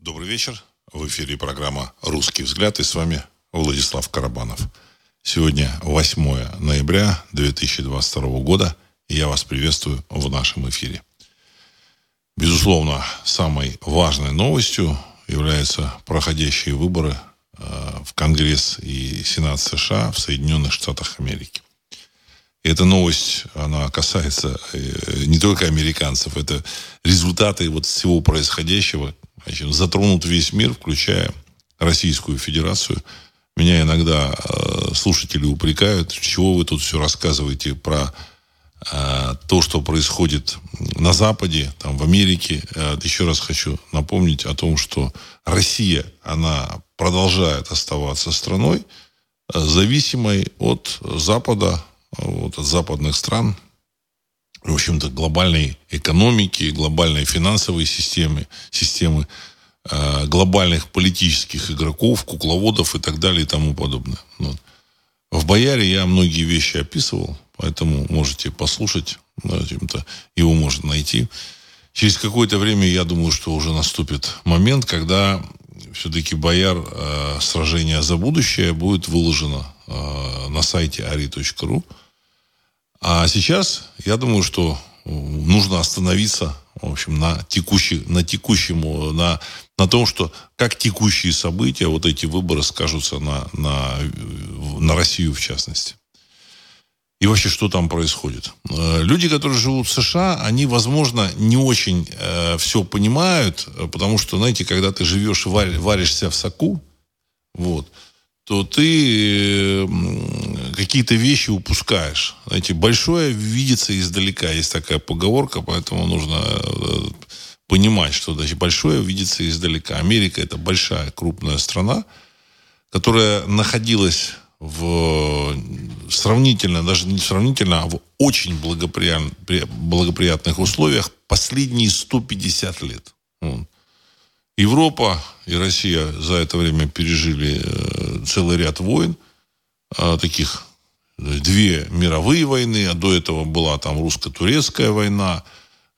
Добрый вечер. В эфире программа «Русский взгляд» и с вами Владислав Карабанов. Сегодня 8 ноября 2022 года, и я вас приветствую в нашем эфире. Безусловно, самой важной новостью являются проходящие выборы э, в Конгресс и Сенат США в Соединенных Штатах Америки. И эта новость, она касается э, не только американцев, это результаты вот всего происходящего, значит, затронут весь мир, включая Российскую Федерацию. Меня иногда э, слушатели упрекают, чего вы тут все рассказываете про э, то, что происходит на Западе, там, в Америке. Э, еще раз хочу напомнить о том, что Россия, она продолжает оставаться страной, э, зависимой от Запада, вот, от западных стран, в общем-то, глобальной экономики, глобальной финансовой системы, системы э, глобальных политических игроков, кукловодов и так далее и тому подобное. Вот. В «Бояре» я многие вещи описывал, поэтому можете послушать, то его можно найти. Через какое-то время, я думаю, что уже наступит момент, когда все-таки «Бояр. Э, сражение за будущее» будет выложено э, на сайте ari.ru. А сейчас, я думаю, что нужно остановиться, в общем, на, текущий, на текущем, на, на том, что как текущие события, вот эти выборы скажутся на, на, на Россию в частности. И вообще, что там происходит? Э, люди, которые живут в США, они, возможно, не очень э, все понимают, потому что, знаете, когда ты живешь, варь, варишься в соку, вот, то ты какие-то вещи упускаешь. Знаете, большое видится издалека. Есть такая поговорка, поэтому нужно э, понимать, что значит, большое видится издалека. Америка это большая, крупная страна, которая находилась в сравнительно, даже не сравнительно, а в очень благоприятных, благоприятных условиях последние 150 лет. Европа и Россия за это время пережили э, целый ряд войн, а, таких две мировые войны, а до этого была там русско-турецкая война,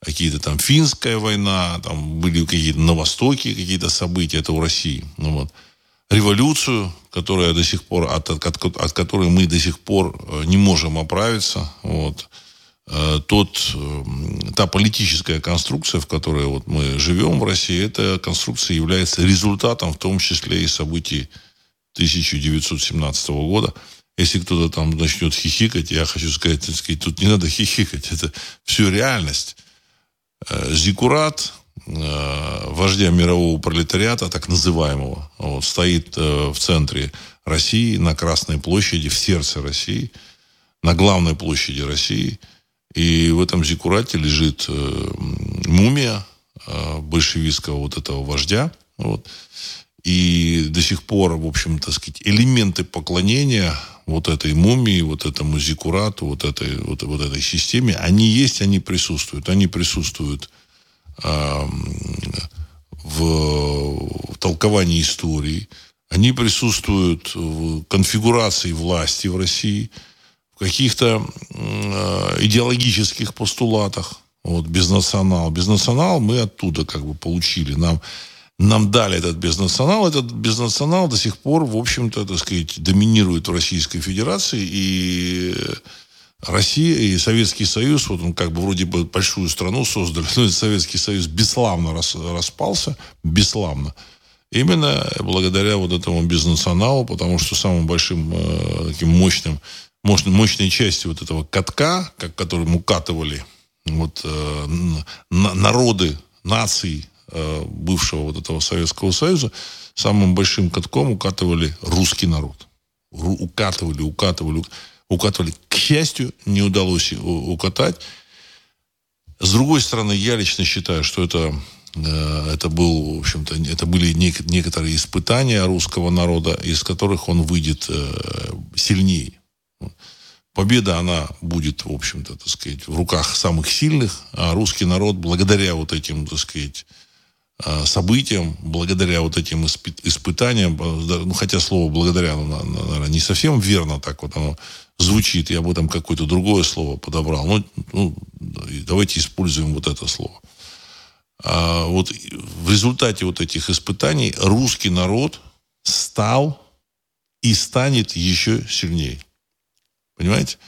какие-то там финская война, там были какие-то на Востоке какие-то события, это у России. Ну, вот. Революцию, которая до сих пор, от, от, от, от которой мы до сих пор э, не можем оправиться. Вот. Э, тот, та политическая конструкция, в которой вот мы живем в России, эта конструкция является результатом, в том числе и событий 1917 года. Если кто-то там начнет хихикать, я хочу сказать, так сказать, тут не надо хихикать, это все реальность. Э, Зикурат, э, вождя мирового пролетариата, так называемого, вот, стоит в центре России, на Красной площади, в сердце России, на главной площади России – и в этом зикурате лежит э, мумия э, большевистского вот этого вождя. Вот. И до сих пор, в общем, так сказать, элементы поклонения вот этой мумии, вот этому зикурату, вот этой, вот, вот этой системе, они есть, они присутствуют. Они присутствуют э, в, в толковании истории, они присутствуют в конфигурации власти в России – каких-то э, идеологических постулатах. Вот, безнационал. Безнационал мы оттуда как бы получили. Нам, нам дали этот безнационал. Этот безнационал до сих пор, в общем-то, так сказать, доминирует в Российской Федерации. И Россия и Советский Союз, вот он как бы вроде бы большую страну создали, но Советский Союз бесславно рас, распался, бесславно. Именно благодаря вот этому безнационалу, потому что самым большим э, таким мощным мощной части вот этого катка, как, которым укатывали вот, э, народы, нации бывшего вот этого Советского Союза, самым большим катком укатывали русский народ. Укатывали, укатывали, укатывали. К счастью, не удалось укатать. С другой стороны, я лично считаю, что это э, это был, в общем-то, это были некоторые испытания русского народа, из которых он выйдет э, сильнее. Победа, она будет, в общем-то, так сказать, в руках самых сильных, а русский народ, благодаря вот этим, так сказать, событиям, благодаря вот этим испытаниям, ну, хотя слово «благодаря», ну, наверное, не совсем верно так вот оно звучит, я бы там какое-то другое слово подобрал, ну, ну давайте используем вот это слово. А, вот в результате вот этих испытаний русский народ стал и станет еще сильнее. Понимаете?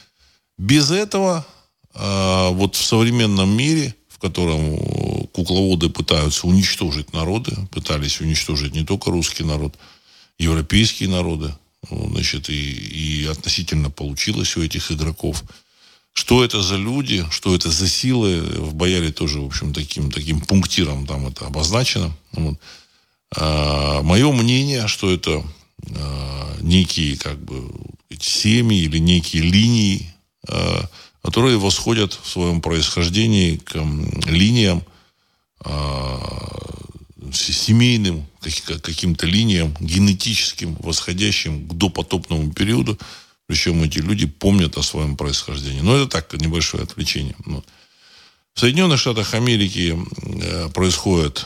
Без этого а, вот в современном мире, в котором кукловоды пытаются уничтожить народы, пытались уничтожить не только русский народ, европейские народы, значит, и, и относительно получилось у этих игроков. Что это за люди, что это за силы, в Бояре тоже, в общем, таким, таким пунктиром там это обозначено. Вот. А, мое мнение, что это а, некие как бы семьи или некие линии, а, которые восходят в своем происхождении к линиям семейным каким-то линиям, генетическим, восходящим к допотопному периоду. Причем эти люди помнят о своем происхождении. Но это так, небольшое отвлечение. В Соединенных Штатах Америки э, происходят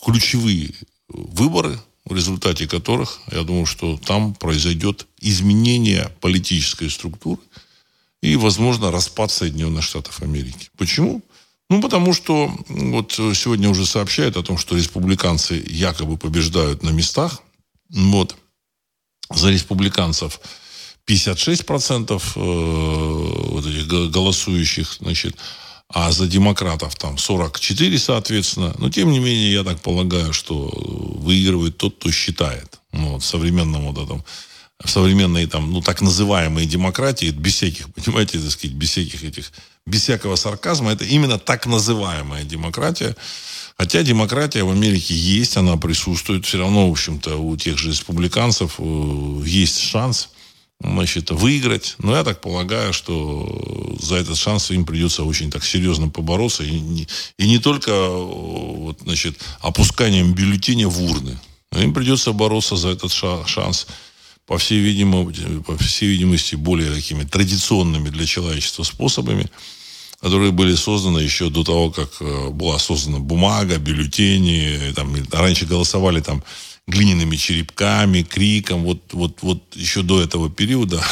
ключевые выборы, в результате которых, я думаю, что там произойдет изменение политической структуры и, возможно, распад Соединенных Штатов Америки. Почему? Ну, потому что вот сегодня уже сообщают о том, что республиканцы якобы побеждают на местах. Вот. За республиканцев 56% э, вот этих голосующих, значит, а за демократов там 44, соответственно. Но, тем не менее, я так полагаю, что выигрывает тот, кто считает. Ну, вот, в современном вот этом в современной там, ну, так называемой демократии, без всяких, понимаете, так сказать, без всяких этих, без всякого сарказма, это именно так называемая демократия. Хотя демократия в Америке есть, она присутствует. Все равно, в общем-то, у тех же республиканцев э, есть шанс значит, выиграть. Но я так полагаю, что за этот шанс им придется очень так серьезно побороться. И не, и не только вот, значит, опусканием бюллетеня в урны. Им придется бороться за этот шанс по всей, видимости, по всей видимости, более такими традиционными для человечества способами, которые были созданы еще до того, как э, была создана бумага, бюллетени. Там, раньше голосовали там глиняными черепками, криком. Вот, вот, вот еще до этого периода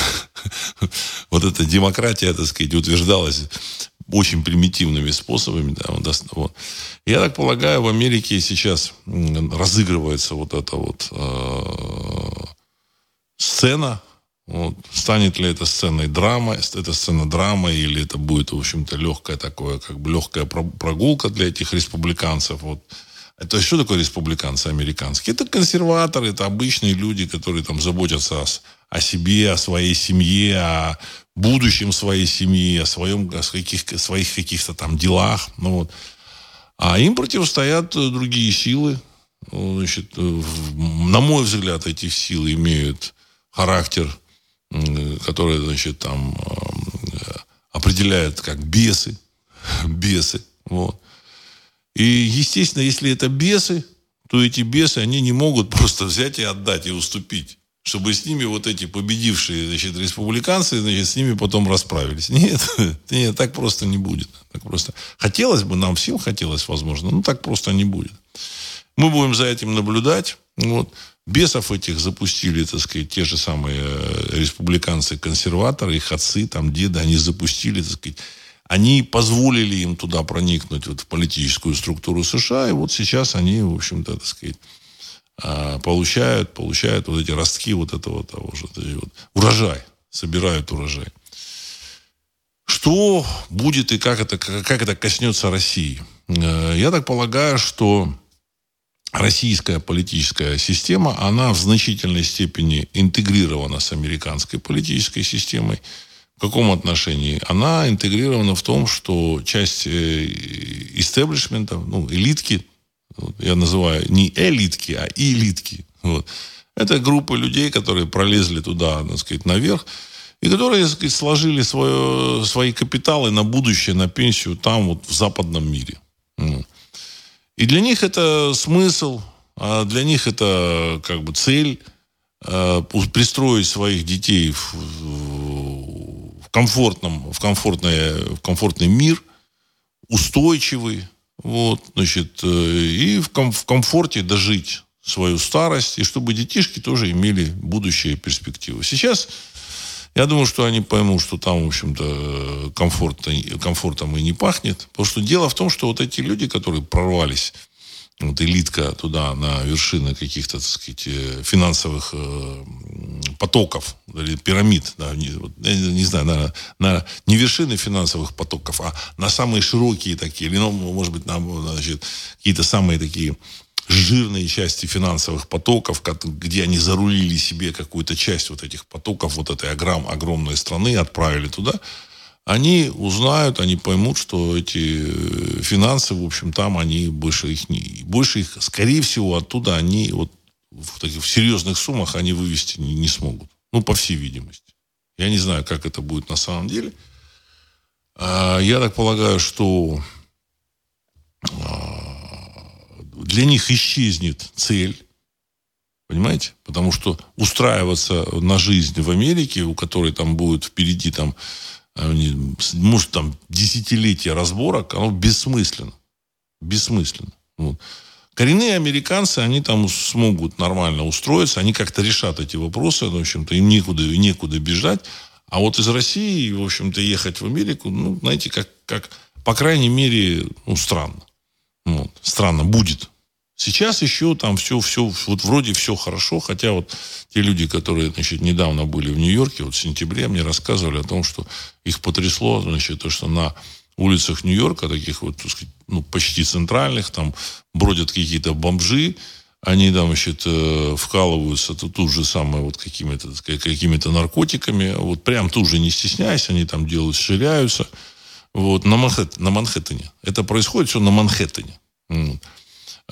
вот эта демократия, так сказать, утверждалась очень примитивными способами. Да, вот. Я так полагаю, в Америке сейчас разыгрывается вот это вот э, сцена. Вот. Станет ли это сценой драмы, это сцена драмы, или это будет, в общем-то, легкая такое, как бы легкая прогулка для этих республиканцев. Вот. Это что такое республиканцы американские? Это консерваторы, это обычные люди, которые там заботятся о, о себе, о своей семье, о будущем своей семьи, о своем, о каких, своих каких-то там делах. Ну, вот. А им противостоят другие силы. Значит, на мой взгляд, эти силы имеют характер, который, значит, там э, определяет как бесы, бесы, вот. И, естественно, если это бесы, то эти бесы, они не могут просто взять и отдать, и уступить. Чтобы с ними вот эти победившие, значит, республиканцы, значит, с ними потом расправились. Нет, нет, так просто не будет. Так просто. Хотелось бы, нам всем хотелось, возможно, но так просто не будет. Мы будем за этим наблюдать. Вот. Бесов этих запустили, так сказать, те же самые э, республиканцы-консерваторы, их отцы, там, деды, они запустили, так сказать, они позволили им туда проникнуть вот, в политическую структуру США, и вот сейчас они, в общем-то, так сказать, а, получают, получают вот эти ростки вот этого того же, вот, урожай, собирают урожай. Что будет и как это, как это коснется России? Э, я так полагаю, что российская политическая система, она в значительной степени интегрирована с американской политической системой. В каком отношении? Она интегрирована в том, что часть э, истеблишмента, ну, элитки, я называю не элитки, а элитки, вот, это группа людей, которые пролезли туда, так сказать, наверх, и которые, так сказать, сложили свое, свои капиталы на будущее, на пенсию там, вот, в западном мире. И для них это смысл, а для них это как бы цель э, пристроить своих детей в, в комфортном, в, комфортное, в комфортный мир, устойчивый, вот, значит, э, и в, ком, в комфорте дожить свою старость, и чтобы детишки тоже имели будущее и перспективы. Сейчас Я думаю, что они поймут, что там, в общем-то, комфорта, комфортом и не пахнет. Потому что дело в том, что вот эти люди, которые прорвались вот элитка туда на вершины каких-то, так сказать, э, финансовых э, потоков или пирамид, да, не, не, знаю, на, на не вершины финансовых потоков, а на самые широкие такие, или, ну, может быть, на, значит, какие-то самые такие жирные части финансовых потоков, где они зарулили себе какую-то часть вот этих потоков вот этой огром, огромной страны, отправили туда, они узнают, они поймут, что эти э, финансы, в общем, там они больше их не, больше их, скорее всего, оттуда они вот в таких в серьезных суммах они вывести не, не смогут. Ну, по всей видимости. Я не знаю, как это будет на самом деле. А, я так полагаю, что а, для них исчезнет цель. Понимаете? Потому что устраиваться на жизнь в Америке, у которой там будет впереди там может, там, десятилетия разборок, оно бессмысленно. Бессмысленно. Вот. Коренные американцы, они там смогут нормально устроиться, они как-то решат эти вопросы, в общем-то, им некуда, некуда бежать. А вот из России, в общем-то, ехать в Америку, ну, знаете, как, как по крайней мере, ну, странно. Вот. Странно будет. Сейчас еще там все, все, вот вроде все хорошо, хотя вот те люди, которые, значит, недавно были в Нью-Йорке, вот в сентябре, мне рассказывали о том, что их потрясло, значит, то, что на улицах Нью-Йорка, таких вот, так сказать, ну, почти центральных, там бродят какие-то бомжи, они там, значит, э, вкалываются тут, тут же самое вот какими-то, какими-то наркотиками, вот прям тут же не стесняясь, они там делают, ширяются, вот, на, Манхэт, на Манхэттене. Это происходит все на Манхэттене.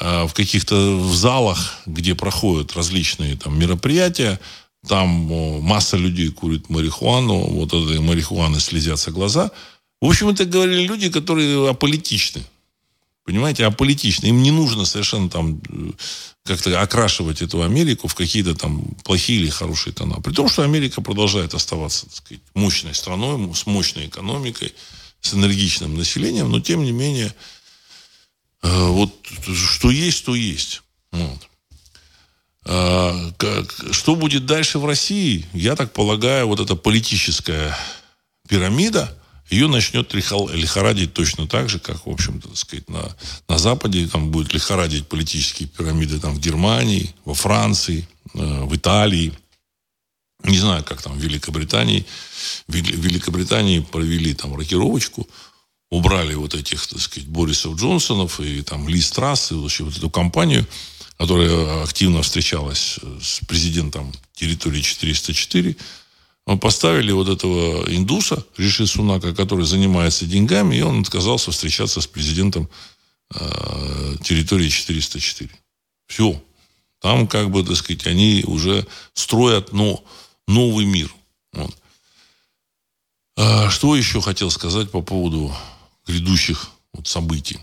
Э, в каких-то в залах, где проходят различные там мероприятия, там масса людей курит марихуану, вот этой марихуаны слезятся глаза. В общем, это говорили люди, которые аполитичны. Понимаете, аполитичны. Им не нужно совершенно там э, как-то окрашивать эту Америку в какие-то там плохие или хорошие тона. При том, что Америка продолжает оставаться, так сказать, мощной страной, с мощной экономикой, с энергичным населением, но тем не менее Э, вот что есть, то есть. Вот. А, как, что будет дальше в России? Я так полагаю, вот эта политическая пирамида, ее начнет лихорадить точно так же, как, в общем-то, так сказать, на, на Западе там будет лихорадить политические пирамиды там, в Германии, во Франции, э, в Италии. Не знаю, как там в Великобритании. В Великобритании провели там рокировочку – убрали вот этих, так сказать, Борисов Джонсонов и там Ли Страсс, и вообще вот эту компанию, которая активно встречалась с президентом территории 404, поставили вот этого индуса, Риши Сунака, который занимается деньгами, и он отказался встречаться с президентом э, территории 404. Все. Там, как бы, так сказать, они уже строят но, новый мир. Вот. А, что еще хотел сказать по поводу грядущих вот событий.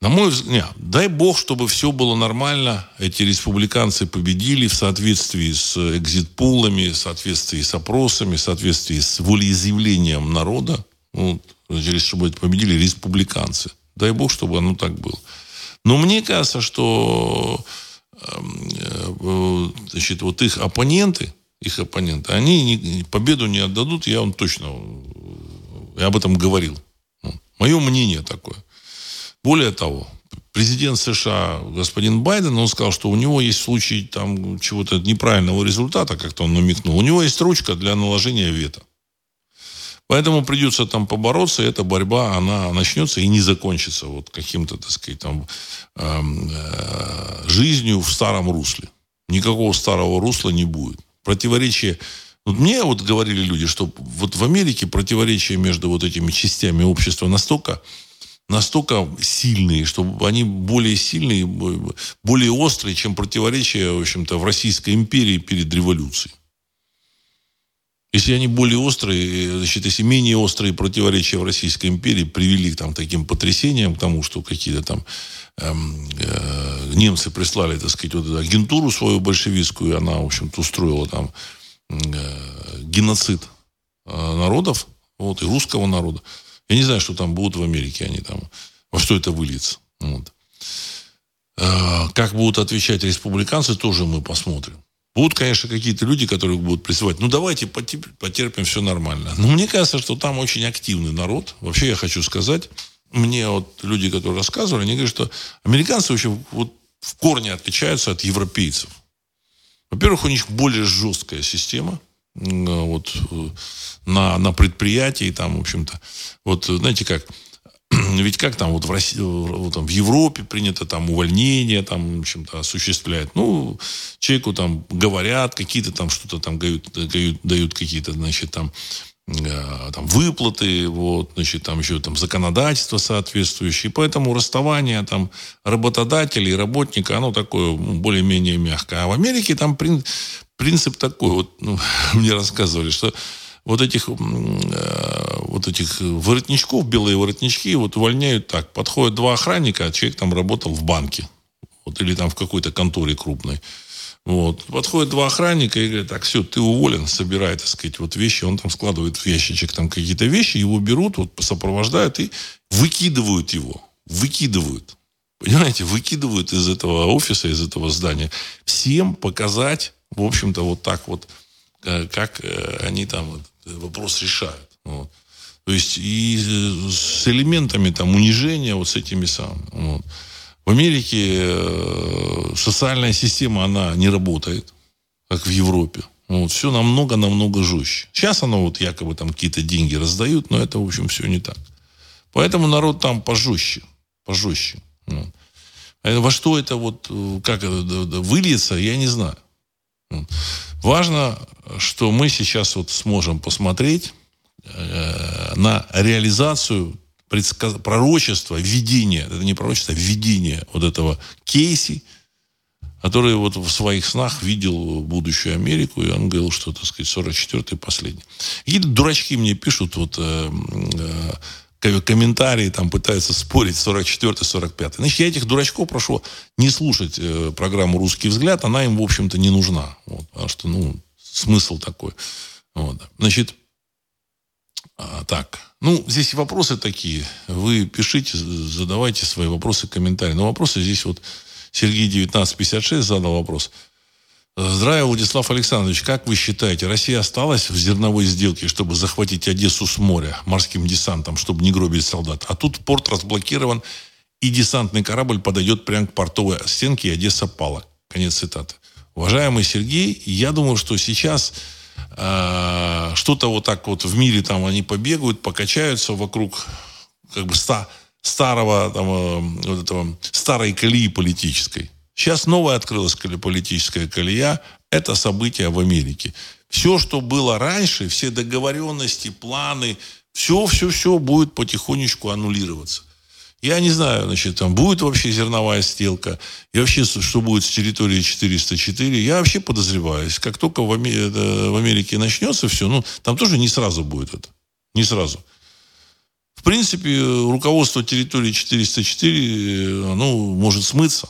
На мой взгляд, дай бог, чтобы все было нормально, эти республиканцы победили в соответствии с экзит-пулами, в соответствии с опросами, в соответствии с волеизъявлением народа, вот, чтобы победили республиканцы. Дай бог, чтобы оно так было. Но мне кажется, что эм, э, значит, вот их оппоненты, их оппоненты, они победу не отдадут, я вам точно я об этом говорил. Мое мнение такое. Более того, президент США, господин Байден, он сказал, что у него есть случай там чего-то неправильного результата, как-то он намекнул. У него есть ручка для наложения вето. Поэтому придется там побороться, эта борьба, она начнется и не закончится вот каким-то, так сказать, там, э, э, жизнью в старом русле. Никакого старого русла не будет. Противоречие вот мне вот говорили люди, что вот в Америке противоречия между вот этими частями общества настолько, настолько сильные, что они более сильные, более острые, чем противоречия, в общем-то, в Российской империи перед революцией. Если они более острые, значит, если менее острые противоречия в Российской империи привели к там, таким потрясениям, к тому, что какие-то там немцы прислали, так сказать, вот эту агентуру свою большевистскую, и она, в общем-то, устроила там Э, геноцид э, народов, вот, и русского народа. Я не знаю, что там будут в Америке, они там, во что это выльется. Вот. Э, как будут отвечать республиканцы, тоже мы посмотрим. Будут, конечно, какие-то люди, которые будут призывать, ну, давайте потерпим, все нормально. Но мне кажется, что там очень активный народ. Вообще, я хочу сказать, мне вот люди, которые рассказывали, они говорят, что американцы вообще вот в корне отличаются от европейцев. Во-первых, у них более жесткая система вот, э, на, на предприятии, там, в общем-то, вот, знаете как, ведь как там вот в России, вот там в Европе принято там увольнение там, в общем-то, осуществлять. Ну, человеку там говорят, какие-то там что-то там дают, дают, дают какие-то, значит, там э, там выплаты, вот, значит, там еще там законодательство соответствующее. Поэтому расставание там работодателя и работника, оно такое ну, более-менее мягкое. А в Америке там принцип такой, вот ну, мне рассказывали, что вот этих, э, вот этих воротничков, белые воротнички, вот увольняют так. Подходят два охранника, а человек там работал в банке. Вот, или там в какой-то конторе крупной. Вот. Подходят два охранника и говорят, так, все, ты уволен, собирай, так сказать, вот вещи. Он там складывает в ящичек там какие-то вещи, его берут, вот сопровождают и выкидывают его. Выкидывают. Понимаете, выкидывают из этого офиса, из этого здания. Всем показать, в общем-то, вот так вот, э, как э, они там вопрос решают. Вот. То есть и с элементами там унижения вот с этими самыми. Вот. В Америке э, социальная система, она не работает, как в Европе. Вот, все намного-намного жестче. Сейчас оно вот якобы там какие-то деньги раздают, но это, в общем, все не так. Поэтому народ там пожестче. Пожестче. Вот. А во что это вот, э, как выльется, я не знаю. Важно, что мы сейчас вот сможем посмотреть э, на реализацию предсказ... пророчества, видения, это не пророчество, а видение вот этого Кейси, который вот в своих снах видел будущую Америку, и он говорил, что, так сказать, 44-й последний. Какие-то дурачки мне пишут, вот, э, э, комментарии там пытаются спорить 44 45 Значит, я этих дурачков прошу не слушать э, программу «Русский взгляд». Она им, в общем-то, не нужна. Вот, потому что, ну, смысл такой. Вот. Значит, а, так. Ну, здесь вопросы такие. Вы пишите, задавайте свои вопросы, комментарии. Но вопросы здесь вот Сергей 1956 задал вопрос – Здравия, Владислав Александрович. Как вы считаете, Россия осталась в зерновой сделке, чтобы захватить Одессу с моря морским десантом, чтобы не гробить солдат? А тут порт разблокирован, и десантный корабль подойдет прямо к портовой стенке, и Одесса пала. Конец цитаты. Уважаемый Сергей, я думаю, что сейчас что-то вот так вот в мире там они побегают, покачаются вокруг как бы ста, старого там, э, вот этого старой колеи политической. Сейчас новая открылась политическая колея. Это события в Америке. Все, что было раньше, все договоренности, планы, все, все, все будет потихонечку аннулироваться. Я не знаю, значит, там будет вообще зерновая сделка, и вообще, что будет с территорией 404. Я вообще подозреваю, как только в Америке, в Америке начнется все, ну, там тоже не сразу будет это. Не сразу. В принципе, руководство территории 404, оно может смыться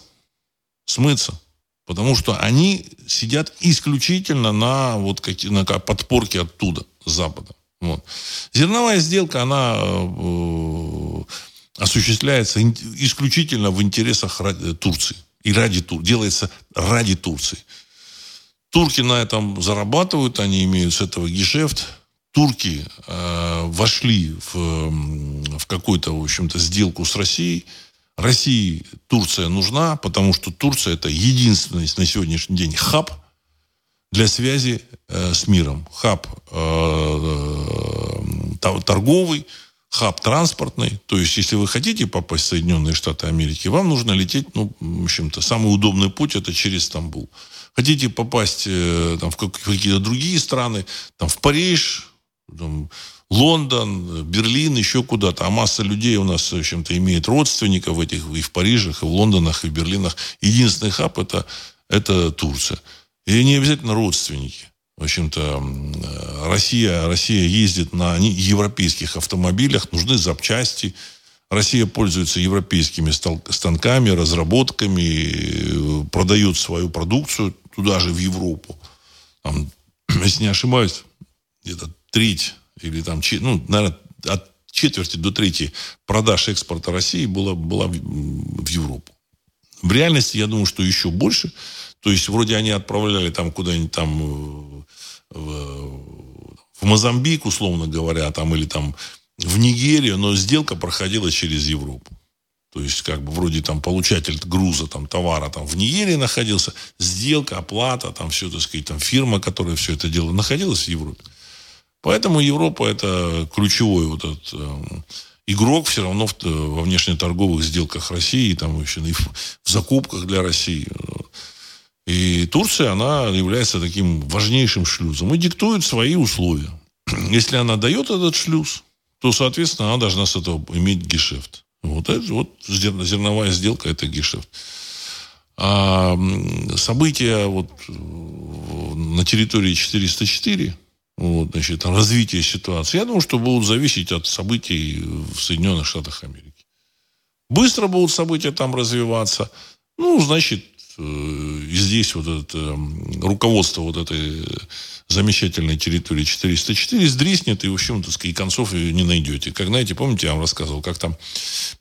смыться. Потому что они сидят исключительно на, вот, на подпорке оттуда, с Запада. Вот. Зерновая сделка, она э, осуществляется исключительно в интересах Турции. И ради Турции. Делается ради Турции. Турки на этом зарабатывают, они имеют с этого гешефт. Турки э, вошли в, в какую-то, в общем-то, сделку с Россией – России Турция нужна, потому что Турция это единственный на сегодняшний день хаб для связи э, с миром. Хаб э, э, торговый, хаб транспортный. То есть, если вы хотите попасть в Соединенные Штаты Америки, вам нужно лететь, ну, в общем-то, самый удобный путь это через Стамбул. Хотите попасть э, там, в какие-то другие страны, там, в Париж, там, Лондон, Берлин, еще куда-то. А масса людей у нас, в общем-то, имеет родственников этих и в Парижах, и в Лондонах, и в Берлинах. Единственный хаб это, это Турция. И не обязательно родственники. В общем-то, Россия, Россия ездит на европейских автомобилях, нужны запчасти. Россия пользуется европейскими станками, разработками, продает свою продукцию туда же, в Европу. Там, если не ошибаюсь, где-то треть или там, ну, наверное, от четверти до трети продаж экспорта России была, была в Европу. В реальности, я думаю, что еще больше. То есть, вроде они отправляли там куда-нибудь там э, в, в Мозамбик, условно говоря, там, или там в Нигерию, но сделка проходила через Европу. То есть, как бы, вроде там получатель груза, там, товара там в Нигерии находился, сделка, оплата, там, все, так сказать, там, фирма, которая все это делала, находилась в Европе. Поэтому Европа это ключевой вот этот э, игрок все равно в, во внешнеторговых сделках России, там еще и в, в закупках для России. И Турция, она является таким важнейшим шлюзом и диктует свои условия. Если она дает этот шлюз, то, соответственно, она должна с этого иметь гешефт. Вот это вот зерновая сделка – это гешефт. А события вот на территории 404, вот, значит, развитие ситуации, я думаю, что будут зависеть от событий в Соединенных Штатах Америки. Быстро будут события там развиваться. Ну, значит, э, здесь вот это э, руководство вот этой замечательной территории 404 сдриснет, и, в общем, так сказать, концов ее не найдете. Как, знаете, помните, я вам рассказывал, как там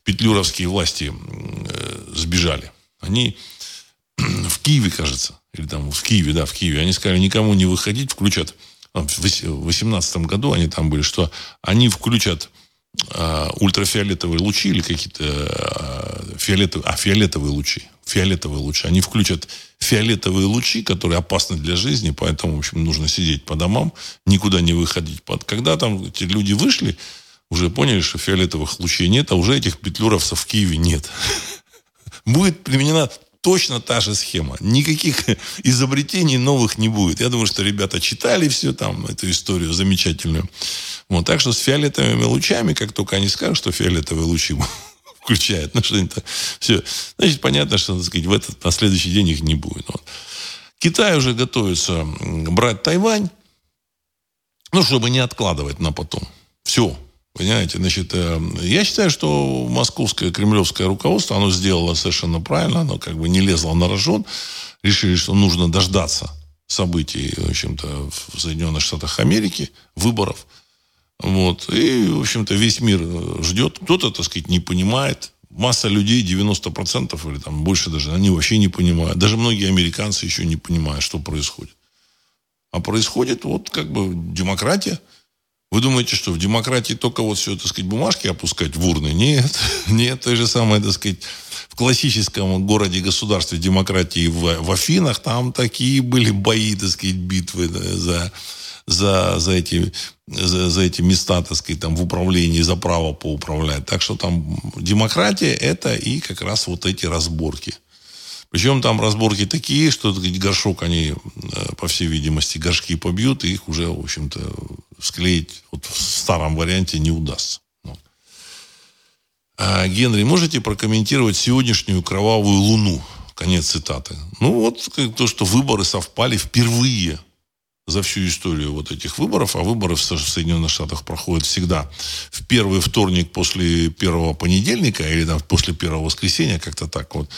петлюровские власти э, сбежали. Они в Киеве, кажется, или там в Киеве, да, в Киеве, они сказали, никому не выходить, включат, в 2018 году они там были, что они включат а, ультрафиолетовые лучи или какие-то а, фиолетовые, а, фиолетовые лучи, фиолетовые лучи. Они включат фиолетовые лучи, которые опасны для жизни, поэтому, в общем, нужно сидеть по домам, никуда не выходить. Когда там эти люди вышли, уже поняли, что фиолетовых лучей нет, а уже этих петлюровцев в Киеве нет. Будет применена точно та же схема. Никаких изобретений новых не будет. Я думаю, что ребята читали все там, эту историю замечательную. Вот, так что с фиолетовыми лучами, как только они скажут, что фиолетовые лучи включают, ну что-нибудь все, значит, понятно, что, так сказать, в этот, на следующий день их не будет. Вот. Китай уже готовится брать Тайвань, ну, чтобы не откладывать на потом. Все. Понимаете, значит, э, я считаю, что московское, кремлевское руководство, оно сделало совершенно правильно, оно как бы не лезло на рожон, решили, что нужно дождаться событий, в общем-то, в Соединенных Штатах Америки, выборов. Вот. И, в общем-то, весь мир ждет. Кто-то, так сказать, не понимает. Масса людей, 90% или там больше даже, они вообще не понимают. Даже многие американцы еще не понимают, что происходит. А происходит вот как бы демократия – вы думаете, что в демократии только вот все, так сказать, бумажки опускать в урны? Нет, нет, то же самое, так сказать, в классическом городе-государстве демократии в, в Афинах, там такие были бои, так сказать, битвы да, за, за, за, эти, за, за эти места, так сказать, там в управлении, за право поуправлять. Так что там демократия это и как раз вот эти разборки – причем там разборки такие, что горшок они, э, по всей видимости, горшки побьют, и их уже, в общем-то, склеить вот в старом варианте не удастся. Ну. А, Генри, можете прокомментировать сегодняшнюю кровавую луну? Конец цитаты. Ну, вот то, что выборы совпали впервые за всю историю вот этих выборов, а выборы в Соединенных Штатах проходят всегда в первый вторник после первого понедельника или там после первого воскресенья, как-то так вот.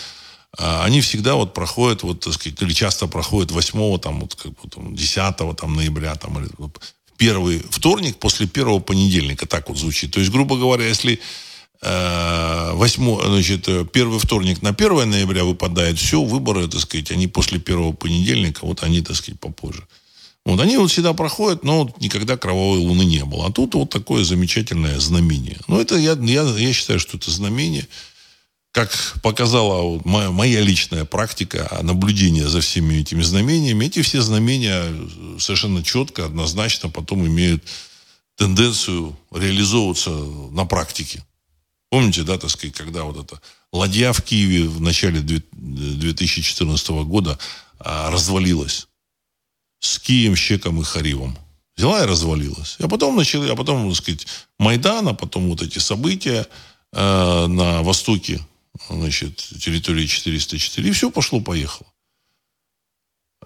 А, они всегда вот проходят, вот, так сказать, или часто проходят 8 там, вот, как бы, там, 10 там, ноября, там, или, первый вторник после первого понедельника, так вот звучит. То есть, грубо говоря, если э, 8, значит, первый вторник на 1 ноября выпадает, все, выборы, так сказать, они после первого понедельника, вот они, так сказать, попозже. Вот они вот всегда проходят, но вот никогда кровавой луны не было. А тут вот такое замечательное знамение. Ну, это я, я, я считаю, что это знамение – как показала моя, личная практика наблюдения за всеми этими знамениями, эти все знамения совершенно четко, однозначно потом имеют тенденцию реализовываться на практике. Помните, да, так сказать, когда вот эта ладья в Киеве в начале 2014 года а, развалилась с Кием, Щеком и Харивом. Взяла и развалилась. А потом начали, а потом, так сказать, Майдан, а потом вот эти события э, на востоке значит, территории 404, и все пошло-поехало.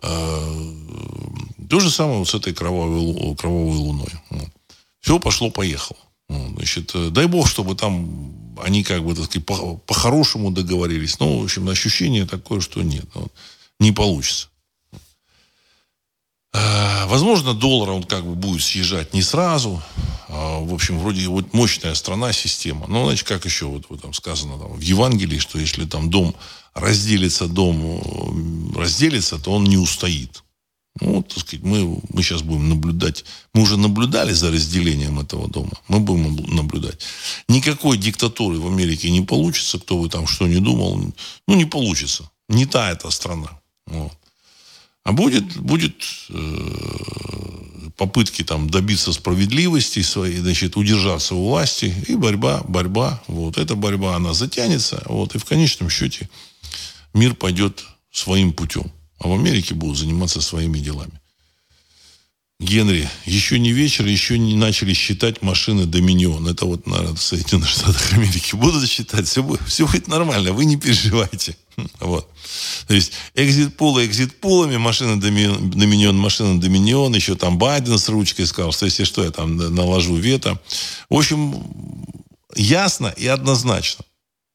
А, то же самое вот с этой кровавой, кровавой луной. Все пошло-поехало. Значит, э, дай бог, чтобы там они как бы, так сказать, по- по-хорошему договорились. Но, в общем, ощущение такое, что нет. Не получится. А, возможно, доллар он как бы будет съезжать не сразу. а, в общем, вроде вот мощная страна, система. Но, значит, как еще вот, вот там сказано там, в Евангелии, что если там дом разделится, дом разделится, то он не устоит. Ну, так сказать, мы, мы сейчас будем наблюдать. Мы уже наблюдали за разделением этого дома. Мы будем наблюдать. Никакой диктатуры в Америке не получится, кто бы там что ни думал. Ну, не получится. Не та эта страна. Вот. А будет, будет э, попытки там добиться справедливости своей, значит, удержаться у власти и борьба, борьба. Вот эта борьба, она затянется. Вот, и в конечном счете мир пойдет своим путем. А в Америке будут заниматься своими делами. Генри, еще не вечер, еще не начали считать машины Доминион. Это вот, наверное, в Соединенных Штатах Америки будут считать. Все будет, все будет нормально, вы не переживайте. Вот. То есть экзит пулы экзит пулами, машина Доминион, машина Доминион, еще там Байден с ручкой сказал, что если что, я там наложу вето. В общем, ясно и однозначно,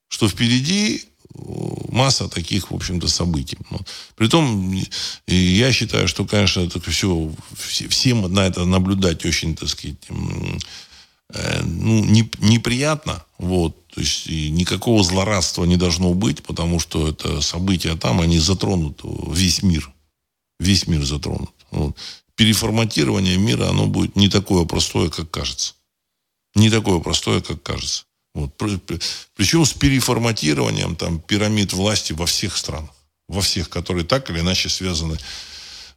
что впереди масса таких, в общем-то, событий. Вот. Притом, я считаю, что, конечно, это все, всем на это наблюдать очень, так сказать, э, ну, не, неприятно. Вот. То есть никакого злорадства не должно быть, потому что это события там, они затронут весь мир. Весь мир затронут. Вот. Переформатирование мира, оно будет не такое простое, как кажется. Не такое простое, как кажется. Вот. Причем с переформатированием там, пирамид власти во всех странах. Во всех, которые так или иначе связаны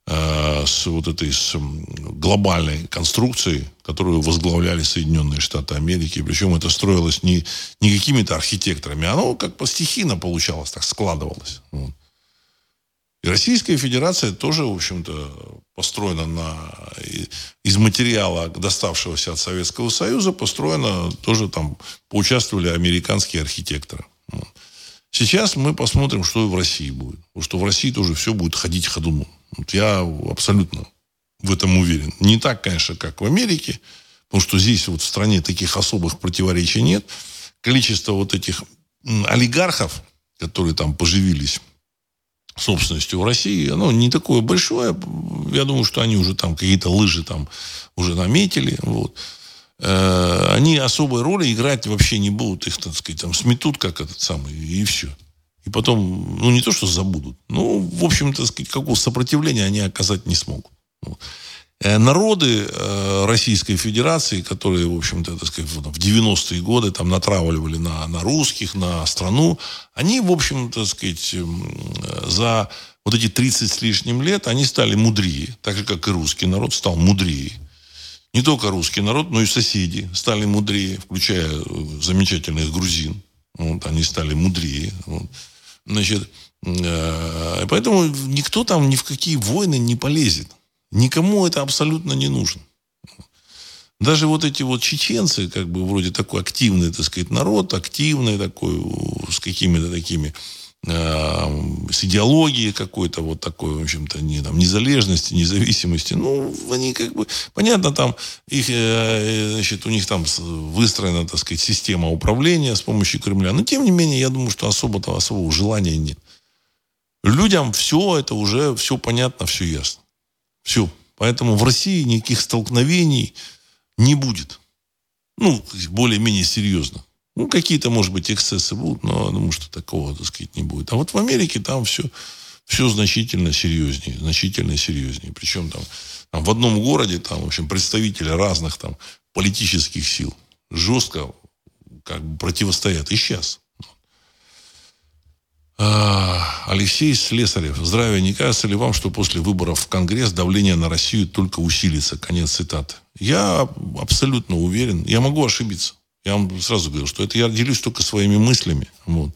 э, с вот этой с глобальной конструкцией, которую возглавляли Соединенные Штаты Америки. Причем это строилось не, не какими-то архитекторами, оно как бы стихийно получалось, так складывалось. Вот. И Российская Федерация тоже, в общем-то, построена на, из материала, доставшегося от Советского Союза, построена тоже там, поучаствовали американские архитекторы. Сейчас мы посмотрим, что в России будет. Потому что в России тоже все будет ходить ходуном. Вот я абсолютно в этом уверен. Не так, конечно, как в Америке, потому что здесь вот в стране таких особых противоречий нет. Количество вот этих олигархов, которые там поживились собственностью в России, оно не такое большое. Я думаю, что они уже там какие-то лыжи там уже наметили. Вот. Э, они особой роли играть вообще не будут. Их, так сказать, там сметут, как этот самый, и все. И потом, ну, не то, что забудут. Ну, в общем-то, какого сопротивления они оказать не смогут. Вот. Э, народы э, Российской Федерации, которые, в общем-то, так сказать, в 90-е годы там натравливали на, на русских, на страну, они, в общем-то, так сказать, за вот эти 30 с лишним лет они стали мудрее, так же, как и русский народ стал мудрее. Не только русский народ, но и соседи стали мудрее, включая э, замечательных грузин. Вот, они стали мудрее. Вот. Значит, поэтому никто там ни в какие войны не полезет. Никому это абсолютно не нужно. Даже вот эти вот чеченцы, как бы вроде такой активный, так сказать, народ, активный такой, с какими-то такими э, с идеологией какой-то вот такой, в общем-то, не, там, незалежности, независимости. Ну, они как бы, понятно, там их, э, значит, у них там выстроена, так сказать, система управления с помощью Кремля. Но, тем не менее, я думаю, что особо-то, особого желания нет. Людям все это уже, все понятно, все ясно. Все. Поэтому в России никаких столкновений не будет. Ну, более-менее серьезно. Ну, какие-то, может быть, эксцессы будут, но я думаю, что такого, так сказать, не будет. А вот в Америке там все, все значительно серьезнее, значительно серьезнее. Причем там, там в одном городе, там, в общем, представители разных там политических сил жестко как бы противостоят. И сейчас. А, Алексей Слесарев. Здравия. Не кажется ли вам, что после выборов в Конгресс давление на Россию только усилится? Конец цитаты. Я абсолютно уверен. Я могу ошибиться. Я вам сразу говорю, что это я делюсь только своими мыслями. Вот.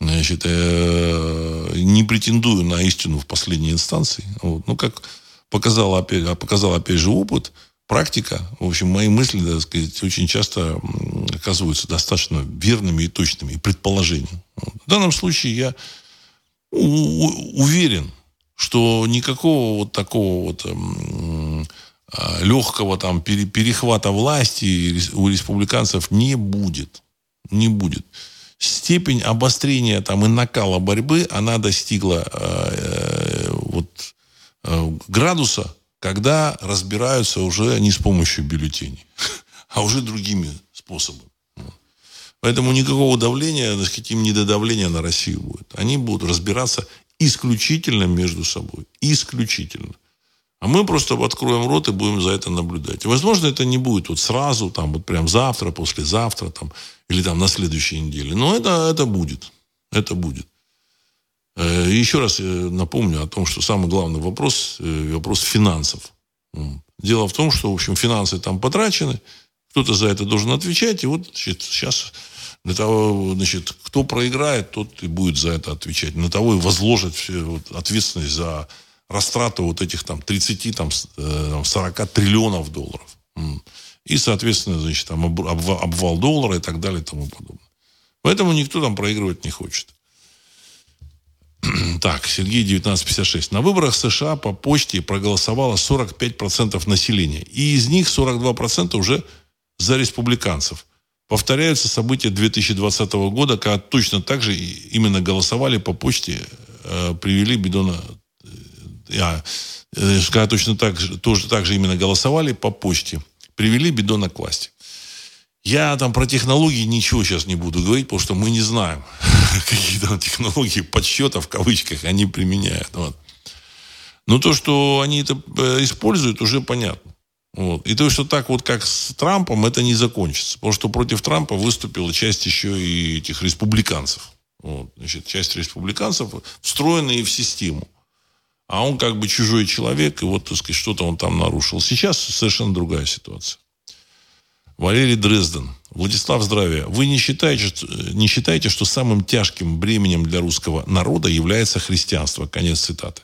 Значит, э, не претендую на истину в последней инстанции. Вот. Ну, как показал опять, показал опять же опыт, практика, в общем, мои мысли, так сказать, очень часто оказываются достаточно верными и точными, и предположения. В данном случае я уверен, что никакого вот такого вот а, легкого там перехвата власти у республиканцев не будет. Не будет. Степень обострения там и накала борьбы, она достигла э, э вот, э, градуса, когда разбираются уже не с помощью бюллетеней, а уже другими способами. Поэтому никакого давления, так сказать, им не до давления на Россию будет. Они будут разбираться исключительно между собой. Исключительно. А мы просто откроем рот и будем за это наблюдать. И, возможно, это не будет вот сразу, там, вот прям завтра, послезавтра, там, или там на следующей неделе. Но это, это будет. Это будет. Э, еще раз э, напомню о том, что самый главный вопрос, э, вопрос финансов. Дело в том, что, в общем, финансы там потрачены, кто-то за это должен отвечать, и вот значит, сейчас для того, значит, кто проиграет, тот и будет за это отвечать. На того и возложат все, вот, ответственность за растрату вот этих там 30, там, 40 триллионов долларов. И, соответственно, значит, там обвал доллара и так далее и тому подобное. Поэтому никто там проигрывать не хочет. Так, Сергей 1956. На выборах США по почте проголосовало 45% населения. И из них 42% уже за республиканцев. Повторяются события 2020 года, когда точно так же именно голосовали по почте, э, привели Бидона... Э, а, э, когда точно так же, тоже так же именно голосовали по почте, привели Бидона к власти. Я там про технологии ничего сейчас не буду говорить, потому что мы не знаем, какие там технологии подсчета в кавычках они применяют. Вот. Но то, что они это э, используют, уже понятно. Вот. И то, что так вот, как с Трампом, это не закончится. Потому что против Трампа выступила часть еще и этих республиканцев. Вот. Значит, часть республиканцев, встроенные в систему. А он как бы чужой человек, и вот, так сказать, что-то он там нарушил. Сейчас совершенно другая ситуация. Валерий Дрезден. Владислав, здравия. Вы не считаете, не считаете, что самым тяжким бременем для русского народа является христианство? Конец цитаты.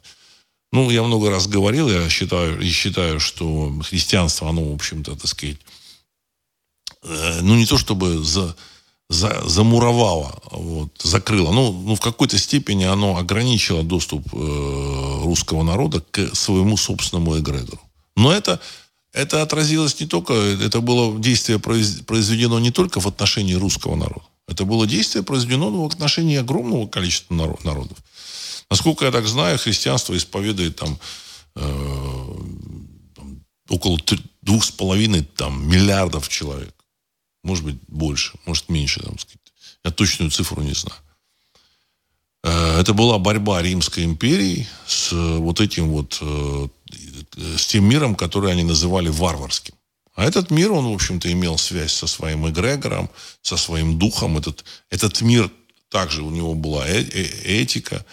Ну, я много раз говорил, я считаю, и считаю, что христианство, оно, в общем-то, так сказать, э, ну, не то чтобы за, за, замуровало, вот, закрыло, ну, ну, в какой-то степени оно ограничило доступ э, русского народа к своему собственному эгрегору. Но это это отразилось не только, это было действие произведено не только в отношении русского народа. Это было действие произведено в отношении огромного количества народов. Насколько я так знаю, христианство исповедует там, э, около двух с половиной там, миллиардов человек. Может быть, больше, может, меньше. Там, сказать. Я точную цифру не знаю. Э, это была борьба Римской империи с вот этим вот э, с тем миром, который они называли варварским. А этот мир, он, в общем-то, имел связь со своим эгрегором, со своим духом. Этот, этот мир, также у него была э э этика,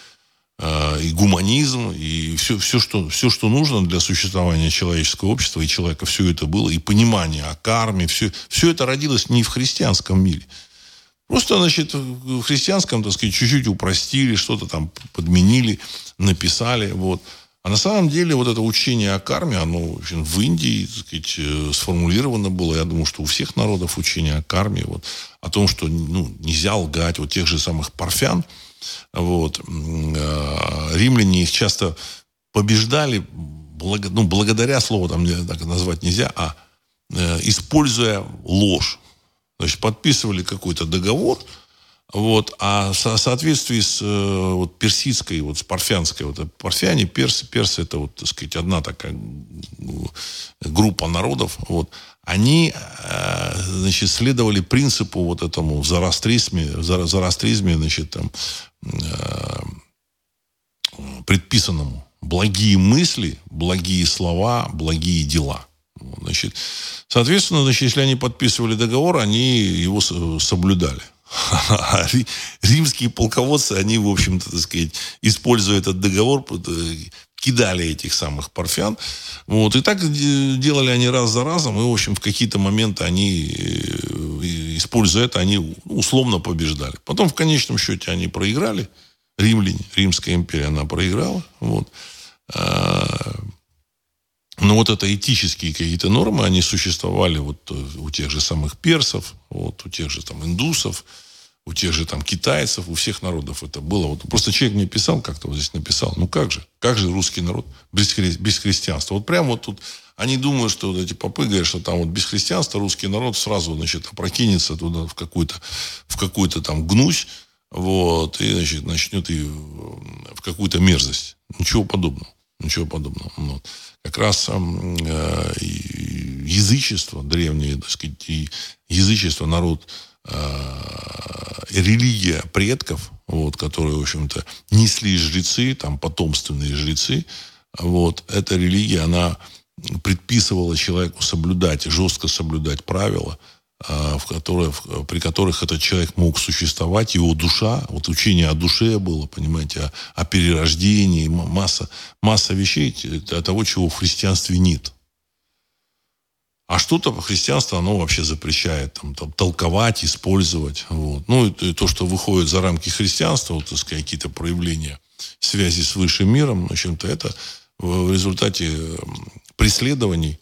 э и гуманизм, и все, все, что, все, что нужно для существования человеческого общества и человека, все это было, и понимание о карме, все, все это родилось не в христианском мире. Просто, значит, в христианском, так сказать, чуть-чуть упростили, что-то там подменили, написали, вот. А на самом деле вот это учение о карме, оно в Индии так сказать, э, сформулировано было. Я думаю, что у всех народов учение о карме, вот, о том, что ну, нельзя лгать, вот тех же самых парфян. Вот, э, римляне их часто побеждали, благо, ну, благодаря слову там так назвать нельзя, а э, используя ложь. Значит, подписывали какой-то договор, вот, а в соответствии с э, вот, персидской, вот, с парфянской, вот, парфяне, персы, персы, это, вот, так сказать, одна такая группа народов, вот, они, э, значит, следовали принципу вот этому в зарастризме, в зарастризме, значит, там, э, предписанному. Благие мысли, благие слова, благие дела. Значит, соответственно, значит, если они подписывали договор, они его соблюдали. Римские полководцы, они, в общем-то, так сказать, используя этот договор, э, кидали этих самых парфян. Вот. И так делали они раз за разом. И, в общем, в какие-то моменты они, э, используя это, они условно побеждали. Потом, в конечном счете, они проиграли. Римляне, Римская империя, она проиграла. Вот. А, но вот это этические какие-то нормы, они существовали вот э, у тех же самых персов, вот у тех же там индусов, у тех же там китайцев, у всех народов это было. Вот просто человек мне писал, как-то вот здесь написал, ну как же, как же русский народ без, без христианства? Вот прямо вот тут они думают, что вот эти попы говорят, что там вот без христианства русский народ сразу, значит, опрокинется туда в какую-то, в какую-то там гнусь, вот, и, значит, начнет и в какую-то мерзость. Ничего подобного. Ничего подобного. Вот. Как раз э, язычество, древнее, так сказать, и язычество, народ, религия предков, вот, которые, в общем-то, несли жрецы, там, потомственные жрецы, вот, эта религия, она предписывала человеку соблюдать, жестко соблюдать правила – а, в которых, при которых этот человек мог существовать, его душа, вот учение о душе было, понимаете, о, о перерождении, масса, масса вещей, того, чего в христианстве нет. А что-то христианство, оно вообще запрещает там, там, толковать, использовать. Вот. Ну, и то, что выходит за рамки христианства, вот, сказать, какие-то проявления связи с высшим миром, в общем-то, это в результате преследований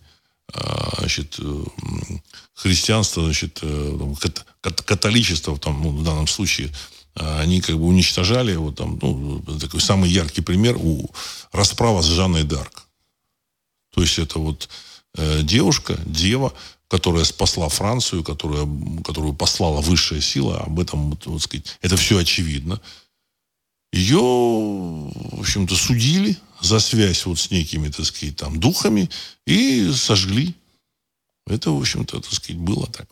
а, значит, э, христианство, значит, э, католичество, там, ну, в данном случае, а, они как бы уничтожали, вот там, ну, такой самый яркий пример у расправа с Жанной Дарк. То есть это вот э, девушка, дева, которая спасла Францию, которая, которую послала высшая сила, об этом, вот сказать, это все очевидно. Ее, в общем-то, судили за связь вот с некими, так сказать, там, духами и сожгли. Это, в общем-то, так сказать, было так.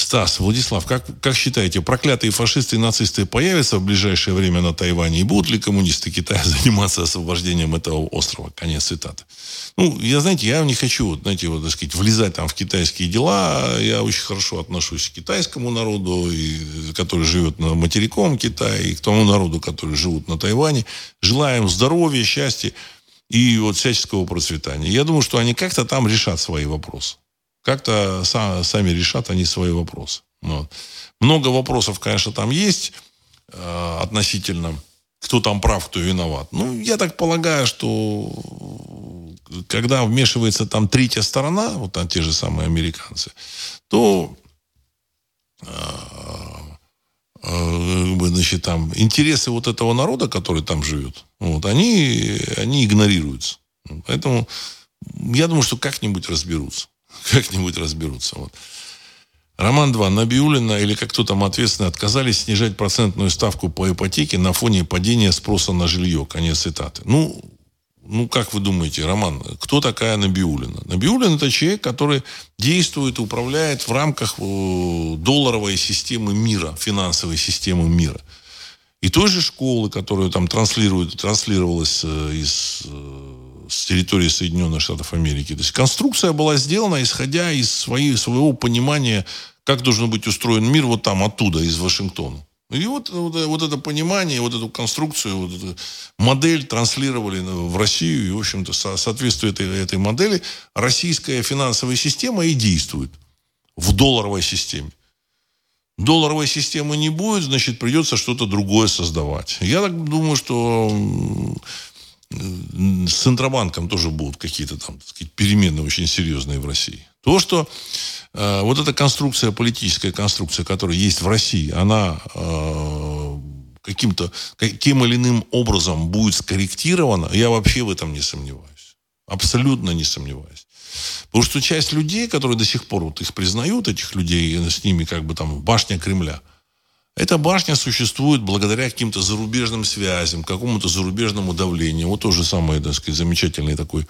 Стас, Владислав, как, как считаете, проклятые фашисты и нацисты появятся в ближайшее время на Тайване? И будут ли коммунисты Китая заниматься освобождением этого острова? Конец цитаты. Ну, я, знаете, я не хочу, знаете, вот, так сказать, влезать там в китайские дела. Я очень хорошо отношусь к китайскому народу, и, который живет на материком Китая, и к тому народу, который живут на Тайване. Желаем здоровья, счастья и вот всяческого процветания. Я думаю, что они как-то там решат свои вопросы как-то сам, сами решат они свои вопросы. Вот. Много вопросов, конечно, там есть э, относительно, кто там прав, кто виноват. Ну, я так полагаю, что когда вмешивается там третья сторона, вот там те же самые американцы, то э, э, значит, там, интересы вот этого народа, который там живет, вот, они, они игнорируются. Поэтому я думаю, что как-нибудь разберутся как-нибудь разберутся. Вот. Роман 2. Набиулина или как кто там ответственный отказались снижать процентную ставку по ипотеке на фоне падения спроса на жилье. Конец цитаты. Ну, ну, как вы думаете, Роман, кто такая Набиулина? Набиулина – это человек, который действует и управляет в рамках э, долларовой системы мира, финансовой системы мира. И той же школы, которую там транслирует, транслировалась э, из э, с территории Соединенных Штатов Америки. То есть конструкция была сделана, исходя из своей, своего понимания, как должен быть устроен мир вот там, оттуда, из Вашингтона. И вот, вот, вот это понимание, вот эту конструкцию, вот эту модель транслировали в Россию. И, в общем-то, со, соответствует этой, этой модели российская финансовая система и действует в долларовой системе. Долларовой системы не будет, значит, придется что-то другое создавать. Я так думаю, что с Центробанком тоже будут какие-то там так сказать, перемены очень серьезные в России. То, что э, вот эта конструкция, политическая конструкция, которая есть в России, она э, каким-то, каким или иным образом будет скорректирована, я вообще в этом не сомневаюсь. Абсолютно не сомневаюсь. Потому что часть людей, которые до сих пор вот их признают, этих людей, с ними как бы там башня Кремля, эта башня существует благодаря каким-то зарубежным связям, какому-то зарубежному давлению. Вот тот же самый, так сказать, замечательный такой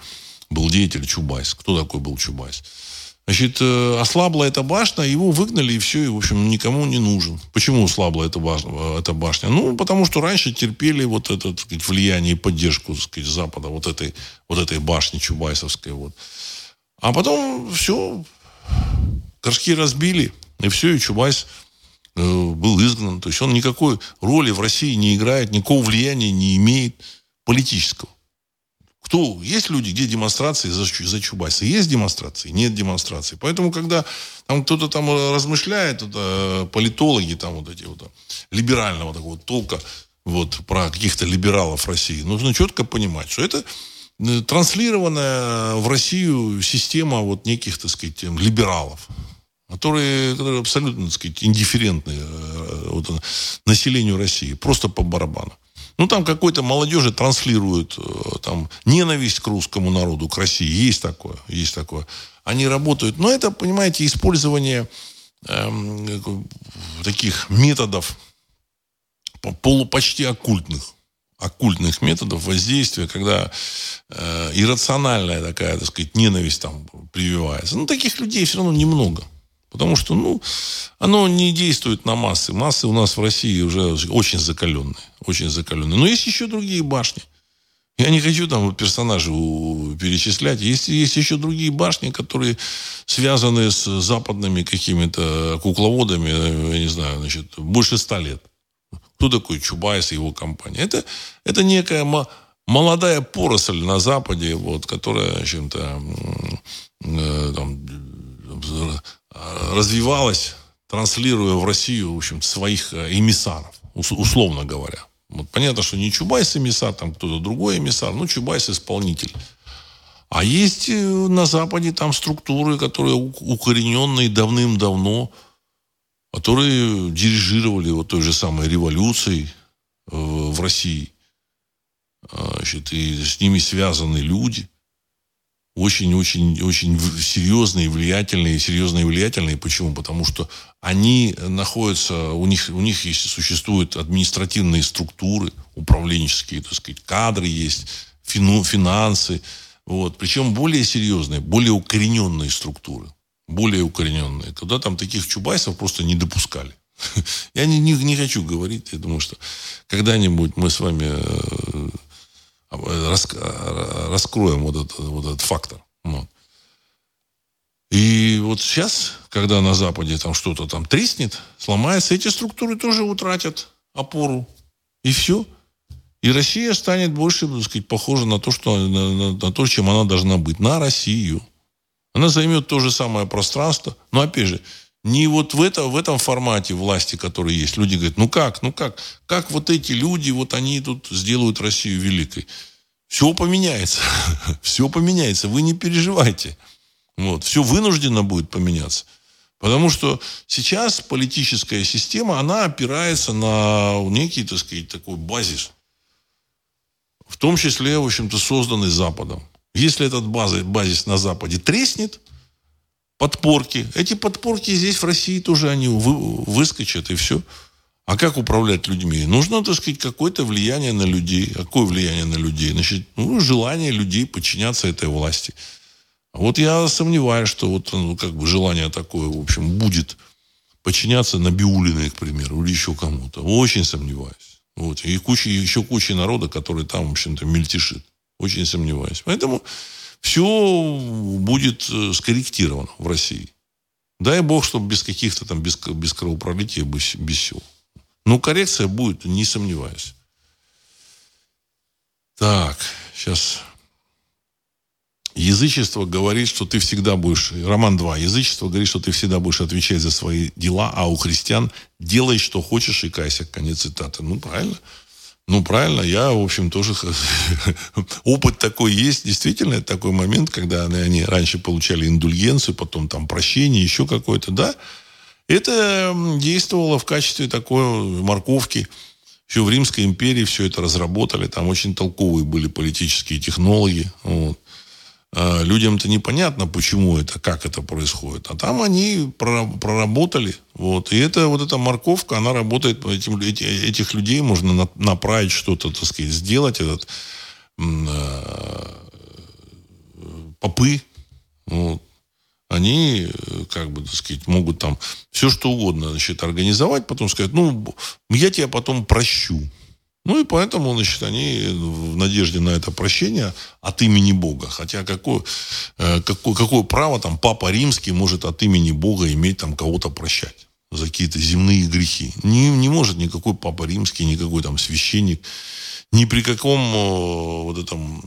был деятель Чубайс. Кто такой был Чубайс? Значит, э, ослабла эта башня, его выгнали, и все, и, в общем, никому не нужен. Почему ослабла эта башня? Эта башня? Ну, потому что раньше терпели вот это, так сказать, влияние и поддержку, так сказать, Запада, вот этой, вот этой башни Чубайсовской. Вот. А потом все, горшки разбили, и все, и Чубайс Э, был изгнан. То есть он никакой роли в России не играет, никакого влияния не имеет политического. Кто? Есть люди, где демонстрации за, за Чубайса? Есть демонстрации? Нет демонстрации. Поэтому, когда там кто-то там размышляет, это политологи там вот эти вот либерального такого толка, вот, про каких-то либералов России, нужно четко понимать, что это э, транслированная в Россию система вот неких, так сказать, либералов которые, которые абсолютно, так сказать, индифферентны э, вот, населению России, просто по барабану. Ну, там какой-то молодежи транслируют э, там, ненависть к русскому народу, к России. Есть такое, есть такое. Они работают. Но это, понимаете, использование эм, таких методов полу, почти оккультных. оккультных методов воздействия, когда э, иррациональная такая, так сказать, ненависть там прививается. Ну, таких людей все равно немного. Потому что, ну, оно не действует на массы. Массы у нас в России уже очень закаленные. Очень закаленные. Но есть еще другие башни. Я не хочу там персонажей перечислять. Есть, есть еще другие башни, которые связаны с западными какими-то кукловодами, я не знаю, значит, больше ста лет. Кто такой Чубайс и его компания? Это, это некая молодая поросль на Западе, вот, которая чем-то э, там, развивалась, транслируя в Россию, в общем своих э, эмиссаров, условно говоря. Вот понятно, что не Чубайс эмиссар, там кто-то другой эмиссар, ну, Чубайс исполнитель. А есть э, на Западе там структуры, которые укорененные давным-давно, которые дирижировали вот той же самой революцией э, в России. А, значит, и с ними связаны люди – очень-очень очень серьезные, влиятельные, серьезные влиятельные. Почему? Потому что они находятся, у них, у них есть, существуют административные структуры, управленческие, так сказать, кадры есть, фину, финансы. Вот. Причем более серьезные, более укорененные структуры. Более укорененные. Туда там таких чубайсов просто не допускали. Я не, не, не хочу говорить, я думаю, что когда-нибудь мы с вами э, раскроем вот этот, вот этот фактор. Вот. И вот сейчас, когда на Западе там что-то там треснет, сломается, эти структуры тоже утратят опору. И все. И Россия станет больше, так сказать, похожа на то, что, на, на, на то, чем она должна быть. На Россию. Она займет то же самое пространство. Но, опять же, не вот в, это, в этом формате власти, который есть. Люди говорят, ну как, ну как, как вот эти люди, вот они тут сделают Россию великой. Все поменяется. Все поменяется. Вы не переживайте. Вот. Все вынуждено будет поменяться. Потому что сейчас политическая система, она опирается на некий, так сказать, такой базис. В том числе, в общем-то, созданный Западом. Если этот базис, базис на Западе треснет, подпорки. Эти подпорки здесь, в России, тоже они вы, выскочат, и все. А как управлять людьми? Нужно, так сказать, какое-то влияние на людей. Какое влияние на людей? Значит, ну, желание людей подчиняться этой власти. Вот я сомневаюсь, что вот ну, как бы желание такое, в общем, будет подчиняться Набиулиной, к примеру, или еще кому-то. Очень сомневаюсь. Вот. И куча, еще куча народа, который там, в общем-то, мельтешит. Очень сомневаюсь. Поэтому все будет э, скорректировано в России. Дай бог, чтобы без каких-то там, без, без кровопролития, без, без всего. Ну, коррекция будет, не сомневаюсь. Так, сейчас. Язычество говорит, что ты всегда будешь... Роман 2. Язычество говорит, что ты всегда будешь отвечать за свои дела, а у христиан делай, что хочешь, и кайся. Конец цитаты. Ну, правильно. Ну, правильно, я, в общем, тоже... Опыт такой есть. Действительно, это такой момент, когда они, раньше получали индульгенцию, потом там прощение, еще какое-то, да? Это действовало в качестве такой морковки. Еще в Римской империи все это разработали. Там очень толковые были политические технологии. Вот. А людям-то непонятно, почему это, как это происходит. А там они проработали. Вот. И это, вот эта морковка, она работает. Этим, эти, этих людей можно на, направить что-то, так сказать, сделать. Этот, э, попы. Вот они, как бы, так сказать, могут там все что угодно, значит, организовать, потом сказать, ну, я тебя потом прощу. Ну и поэтому, значит, они в надежде на это прощение от имени Бога. Хотя какое, э, какое, какое право там Папа Римский может от имени Бога иметь там кого-то прощать за какие-то земные грехи? Не, не может никакой Папа Римский, никакой там священник, ни при каком э, вот этом,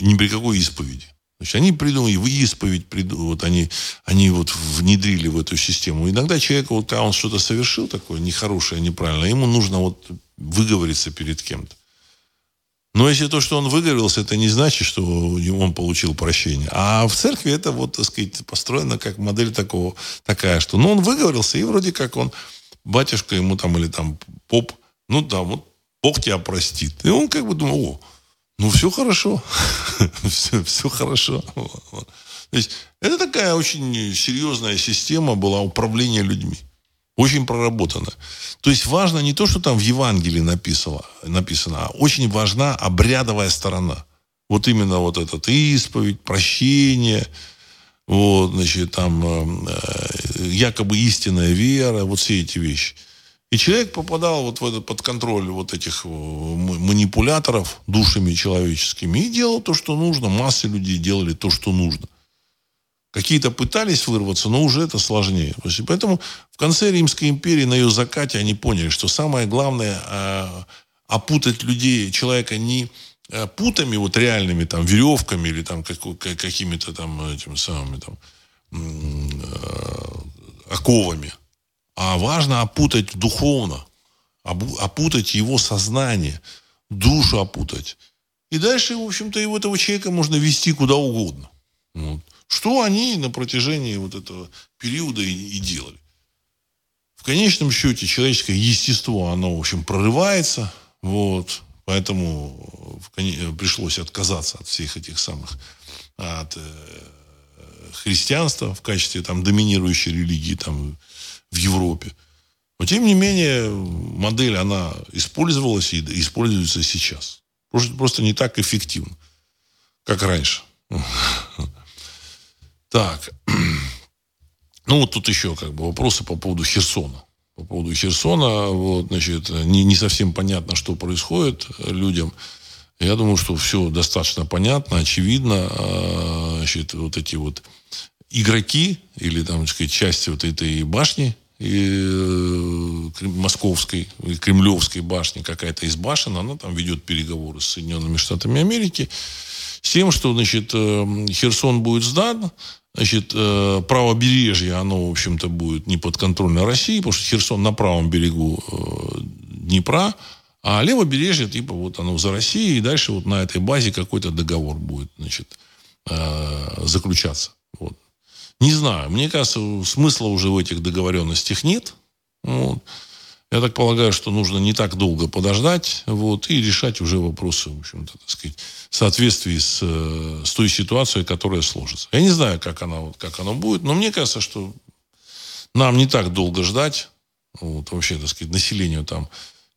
ни при какой исповеди. Значит, они придумали, в исповедь, вот они, они вот внедрили в эту систему. Иногда человек, вот, когда он что-то совершил такое нехорошее, неправильное, ему нужно вот выговориться перед кем-то. Но если то, что он выговорился, это не значит, что он получил прощение. А в церкви это вот, так сказать, построено как модель такого, такая, что ну, он выговорился, и вроде как он, батюшка ему там, или там поп, ну да, вот Бог тебя простит. И он как бы думал, о, ну, все хорошо. все, все хорошо. То есть, это такая очень серьезная система была управления людьми. Очень проработано. То есть важно не то, что там в Евангелии написано, написано а очень важна обрядовая сторона. Вот именно вот этот исповедь, прощение, вот, значит, там э, якобы истинная вера, вот все эти вещи. И человек попадал вот в этот, под контроль вот этих э, манипуляторов душами человеческими и делал то, что нужно. Массы людей делали то, что нужно. Какие-то пытались вырваться, но уже это сложнее. Поэтому в конце Римской империи, на ее закате, они поняли, что самое главное э, опутать людей, человека не э, путами вот реальными, там, веревками или там как, какими-то там этими самыми там э, оковами, а важно опутать духовно, опутать его сознание, душу опутать. И дальше, в общем-то, его этого человека можно вести куда угодно. Вот. Что они на протяжении вот этого периода и, и делали. В конечном счете человеческое естество, оно, в общем, прорывается. Вот, поэтому в, пришлось отказаться от всех этих самых от э, христианства в качестве там доминирующей религии там в Европе. Но тем не менее модель она использовалась и используется сейчас. Просто не так эффективно, как раньше. Так. Ну, вот тут еще как бы вопросы по поводу Херсона. По поводу Херсона, вот, значит, не, не совсем понятно, что происходит людям. Я думаю, что все достаточно понятно, очевидно. А, значит, вот эти вот игроки или, там, так сказать, части вот этой башни и, э, московской, и кремлевской башни, какая-то из башен, она там ведет переговоры с Соединенными Штатами Америки с тем, что, значит, э, Херсон будет сдан, Значит, э, правобережье, оно, в общем-то, будет не подконтрольно России, потому что Херсон на правом берегу э, Днепра, а левобережье, типа, вот оно за Россией, и дальше вот на этой базе какой-то договор будет, значит, э, заключаться. Вот. Не знаю, мне кажется, смысла уже в этих договоренностях нет. Вот. Я так полагаю, что нужно не так долго подождать вот, и решать уже вопросы, в общем-то, так сказать, в соответствии с, э, с той ситуацией, которая сложится. Я не знаю, как она, как оно будет, но мне кажется, что нам не так долго ждать, вот, вообще, так сказать, населению там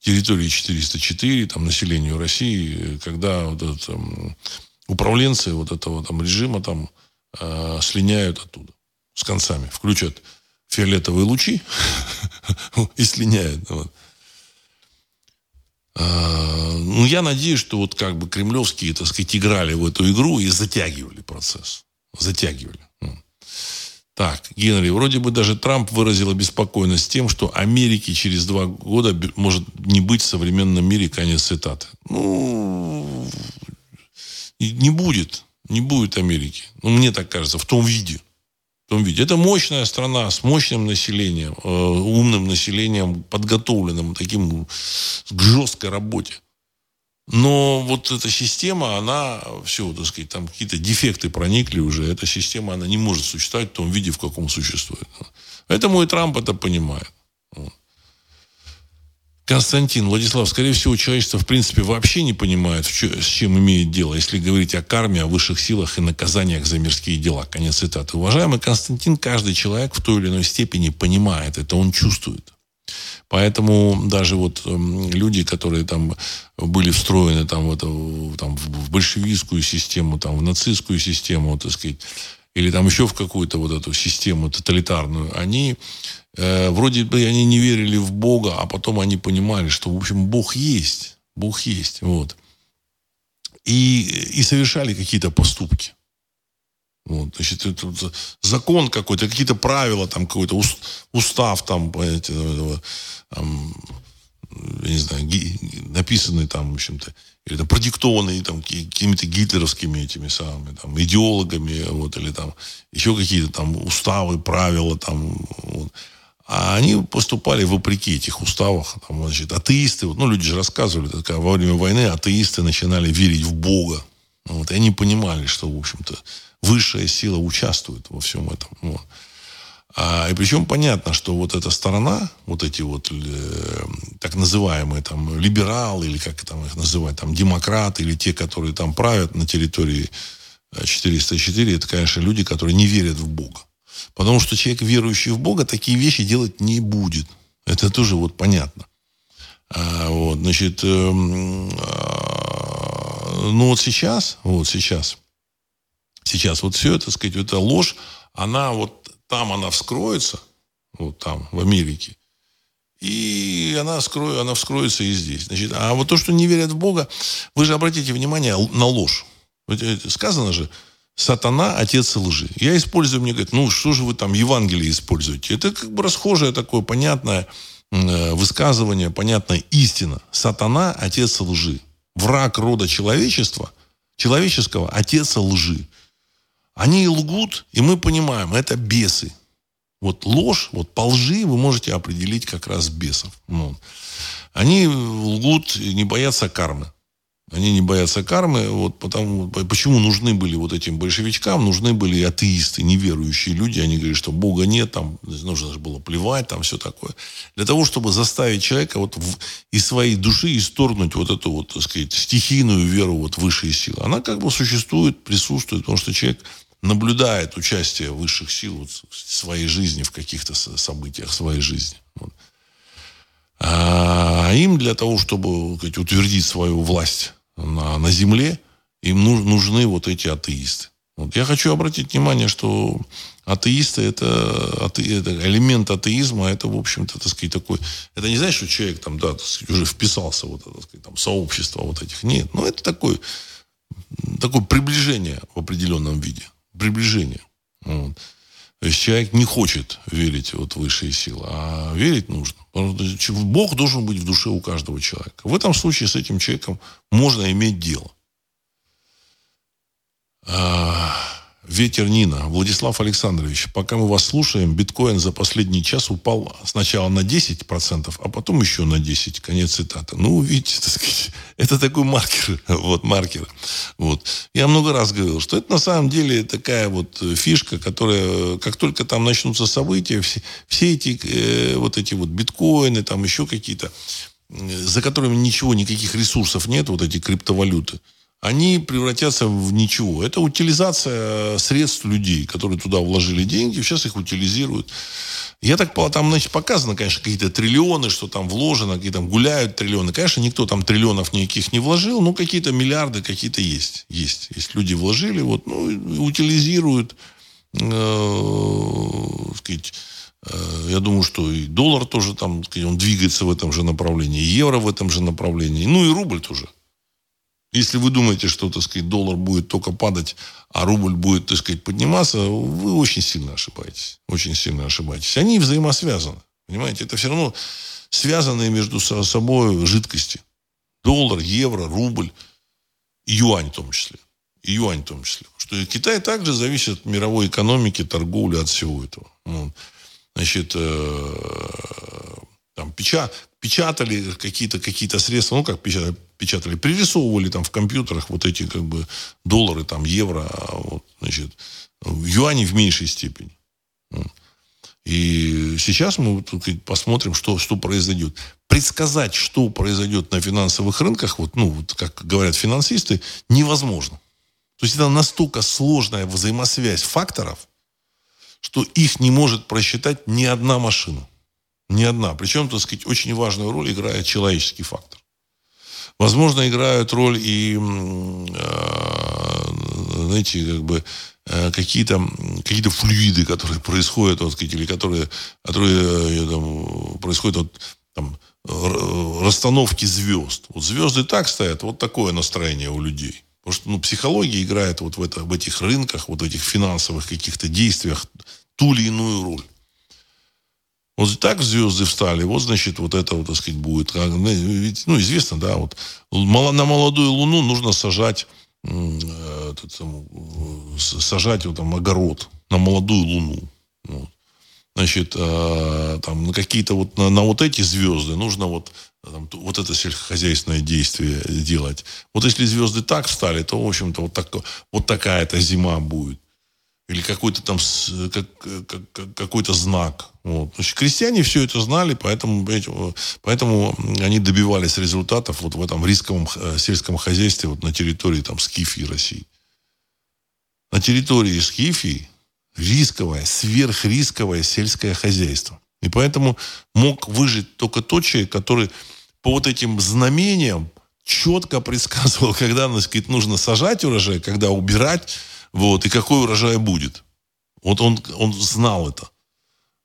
территории 404, там, населению России, когда вот это, там, управленцы вот этого там режима там э, слиняют оттуда с концами, включат фиолетовые лучи и слиняют. Вот. А, ну, я надеюсь, что вот как бы кремлевские, так сказать, играли в эту игру и затягивали процесс. Затягивали. Ну. Так, Генри, вроде бы даже Трамп выразил обеспокоенность тем, что Америки через два года может не быть в современном мире, конец цитаты. Ну, не будет, не будет Америки. Ну, мне так кажется, в том виде том виде. Это мощная страна с мощным населением, э, умным населением, подготовленным таким к жесткой работе. Но вот эта система, она все, так сказать, там какие-то дефекты проникли уже. Эта система, она не может существовать в том виде, в каком существует. Поэтому и Трамп это понимает. Константин, Владислав, скорее всего, человечество в принципе вообще не понимает, с чем имеет дело, если говорить о карме, о высших силах и наказаниях за мирские дела. Конец цитаты. Уважаемый Константин, каждый человек в той или иной степени понимает это, он чувствует. Поэтому даже вот э, люди, которые там были встроены там, в, это, там, в большевистскую систему, там, в нацистскую систему, так сказать, или там еще в какую-то вот эту систему тоталитарную, они э, вроде бы они не верили в Бога, а потом они понимали, что, в общем, Бог есть. Бог есть. Вот. И, и совершали какие-то поступки. Вот, значит, это, закон какой-то, какие-то правила, там какой-то устав, там, понимаете, там, я не знаю, написанный там, в общем-то, или там продиктованные там какими-то гитлеровскими этими самыми там идеологами, вот, или там еще какие-то там уставы, правила там, вот. А они поступали вопреки этих уставах. Там, значит, атеисты, ну, люди же рассказывали, так, во время войны атеисты начинали верить в Бога. Вот, и они понимали, что, в общем-то, высшая сила участвует во всем этом. Вот. А, и причем понятно, что вот эта сторона, вот эти вот э, так называемые там либералы, или как там их называть, там демократы, или те, которые там правят на территории 404, э, это, конечно, люди, которые не верят в Бога. Потому что человек, верующий в Бога, такие вещи делать не будет. Это тоже вот понятно. А, вот, значит, э, а, ну вот сейчас, вот сейчас, сейчас вот все это, сказать, эта ложь, она вот там она вскроется, вот там, в Америке, и она, скроет, она вскроется и здесь. Значит, а вот то, что не верят в Бога, вы же обратите внимание на ложь. Сказано же, сатана – отец лжи. Я использую, мне говорят, ну, что же вы там Евангелие используете? Это как бы расхожее такое понятное э, высказывание, понятная истина. Сатана – отец лжи. Враг рода человечества, человеческого – отец лжи. Они лгут, и мы понимаем, это бесы. Вот ложь, вот по лжи вы можете определить как раз бесов. Ну, они лгут, не боятся кармы. Они не боятся кармы. Вот потому, почему нужны были вот этим большевичкам, нужны были атеисты, неверующие люди. Они говорят, что Бога нет, там нужно же было плевать, там все такое. Для того, чтобы заставить человека вот в, из своей души исторгнуть вот эту вот, так сказать, стихийную веру вот высшие силы. Она как бы существует, присутствует, потому что человек наблюдает участие высших сил вот в своей жизни, в каких-то событиях своей жизни. Вот. А им для того, чтобы сказать, утвердить свою власть на, на земле, им нужны вот эти атеисты. Вот. Я хочу обратить внимание, что атеисты это, ате, это элемент атеизма, это, в общем-то, так сказать, такой... Это не значит, что человек там, да, сказать, уже вписался вот, там, сообщество вот этих. Нет, ну это такой, такое приближение в определенном виде. Приближение. Вот. То есть человек не хочет верить вот в высшие силы, а верить нужно. Бог должен быть в душе у каждого человека. В этом случае с этим человеком можно иметь дело. А, Ветер Нина. Владислав Александрович, пока мы вас слушаем, биткоин за последний час упал сначала на 10%, а потом еще на 10%. Конец цитаты. Ну, видите, так сказать, это такой маркер. Вот, маркер. Вот. Я много раз говорил, что это на самом деле такая вот фишка, которая, как только там начнутся события, все, все эти э, вот эти вот биткоины, там еще какие-то, за которыми ничего, никаких ресурсов нет, вот эти криптовалюты, они превратятся в ничего. Это утилизация средств людей, которые туда вложили деньги, сейчас их утилизируют. Я так понял, там, значит, показано, конечно, какие-то триллионы, что там вложено, какие там гуляют триллионы. Конечно, никто там триллионов никаких не вложил, но какие-то миллиарды какие-то есть. Есть. Есть люди вложили, вот, ну, утилизируют, э, сказать, э, я думаю, что и доллар тоже там, он двигается в этом же направлении, и евро в этом же направлении, ну и рубль тоже. Если вы думаете, что, так сказать, доллар будет только падать, а рубль будет, так сказать, подниматься, вы очень сильно ошибаетесь. Очень сильно ошибаетесь. Они взаимосвязаны. Понимаете, это все равно связанные между собой жидкости. Доллар, евро, рубль, юань в том числе. И юань в том числе. Что Китай также зависит от мировой экономики, торговли, от всего этого. Вот. Значит, э, там, печа, печатали какие-то какие средства, ну, как печатали, печатали, пририсовывали там в компьютерах вот эти как бы доллары, там, евро, а вот, значит, юани в меньшей степени. И сейчас мы посмотрим, что, что произойдет. Предсказать, что произойдет на финансовых рынках, вот, ну, вот, как говорят финансисты, невозможно. То есть это настолько сложная взаимосвязь факторов, что их не может просчитать ни одна машина. Ни одна. Причем, так сказать, очень важную роль играет человеческий фактор. Возможно, играют роль и, э, знаете, как бы э, какие-то какие флюиды, которые происходят, вот, или которые, которые э, там, происходят вот, там, расстановки звезд. Вот звезды так стоят, вот такое настроение у людей. Потому что ну, психология играет вот в, это, в этих рынках, вот в этих финансовых каких-то действиях ту или иную роль. Вот так звезды встали, вот, значит, вот это, вот, так сказать, будет. Ну, ведь, ну, известно, да, вот на молодую луну нужно сажать, э, этот, сажать вот, там, огород на молодую луну. Вот. Значит, э, там, на какие-то вот, на, на вот эти звезды нужно вот, там, вот это сельскохозяйственное действие делать. Вот если звезды так встали, то, в общем-то, вот, так, вот такая-то зима будет или какой-то там как, как, какой-то знак. Вот. Значит, крестьяне все это знали, поэтому, поэтому они добивались результатов вот в этом рисковом э, сельском хозяйстве вот на территории там, Скифии России. На территории Скифии рисковое, сверхрисковое сельское хозяйство. И поэтому мог выжить только тот человек, который по вот этим знамениям четко предсказывал, когда, сказать, нужно сажать урожай, когда убирать, вот, и какой урожай будет. Вот он, он знал это.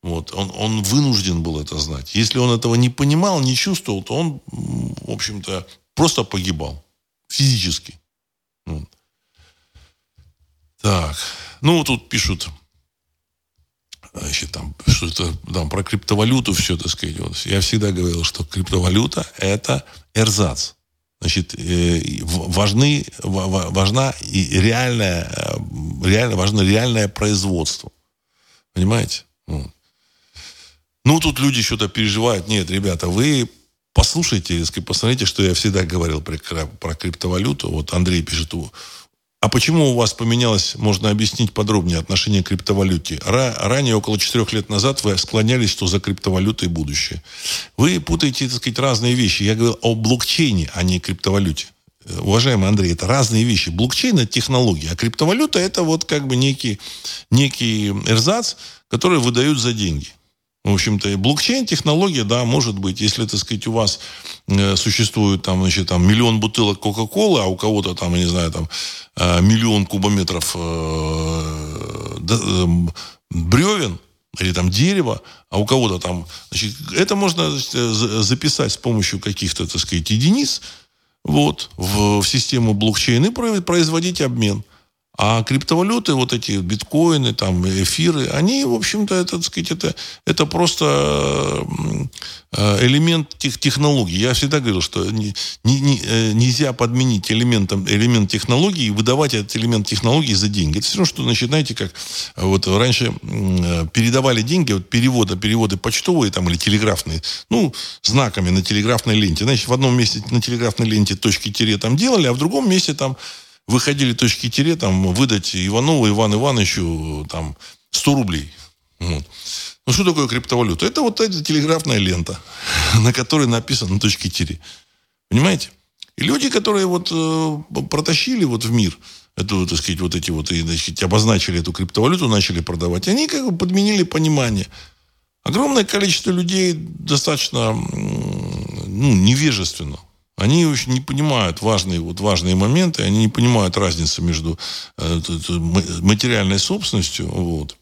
Вот, он, он вынужден был это знать. Если он этого не понимал, не чувствовал, то он, в общем-то, просто погибал. Физически. Вот. Так. Ну, тут пишут, значит, там, что-то там про криптовалюту все, так сказать. Вот. Я всегда говорил, что криптовалюта – это эрзац. Значит, э, важны, важна и реальное, э, реально, важно реальное производство. Понимаете? Ну, тут люди что-то переживают. Нет, ребята, вы послушайте, посмотрите, что я всегда говорил про, про криптовалюту. Вот Андрей пишет, а почему у вас поменялось, можно объяснить подробнее, отношение к криптовалюте? Ранее, около четырех лет назад, вы склонялись, что за криптовалютой будущее. Вы путаете, так сказать, разные вещи. Я говорил о блокчейне, а не криптовалюте. Уважаемый Андрей, это разные вещи. Блокчейн – это технология, а криптовалюта – это вот как бы некий, некий эрзац, который выдают за деньги. В общем-то, блокчейн-технология, да, может быть, если, так сказать, у вас э, существует там, значит, там миллион бутылок Кока-Колы, а у кого-то там, я не знаю, там э, миллион кубометров э, э, бревен, или там дерево, а у кого-то там... Значит, это можно значит, записать с помощью каких-то, так сказать, единиц вот, в, в систему блокчейн и производить обмен. А криптовалюты, вот эти биткоины, там, эфиры, они, в общем-то, это, так сказать, это, это просто э, элемент тех, технологий. Я всегда говорил, что не, не, э, нельзя подменить элементом, элемент технологии и выдавать этот элемент технологии за деньги. Это все равно, что, значит, знаете, как вот раньше передавали деньги, вот переводы, переводы почтовые там или телеграфные, ну, знаками на телеграфной ленте. Значит, в одном месте на телеграфной ленте точки-тире там делали, а в другом месте там выходили точки тире, там, выдать Иванову Ивану Ивановичу там 100 рублей. Вот. Ну, что такое криптовалюта? Это вот эта телеграфная лента, на которой написано точки тире. Понимаете? И люди, которые вот э, протащили вот в мир эту, так сказать, вот эти вот, и, значит, обозначили эту криптовалюту, начали продавать, они как бы подменили понимание. Огромное количество людей достаточно ну, невежественно они очень не понимают важные, вот важные моменты, они не понимают разницы между э, материальной собственностью вот,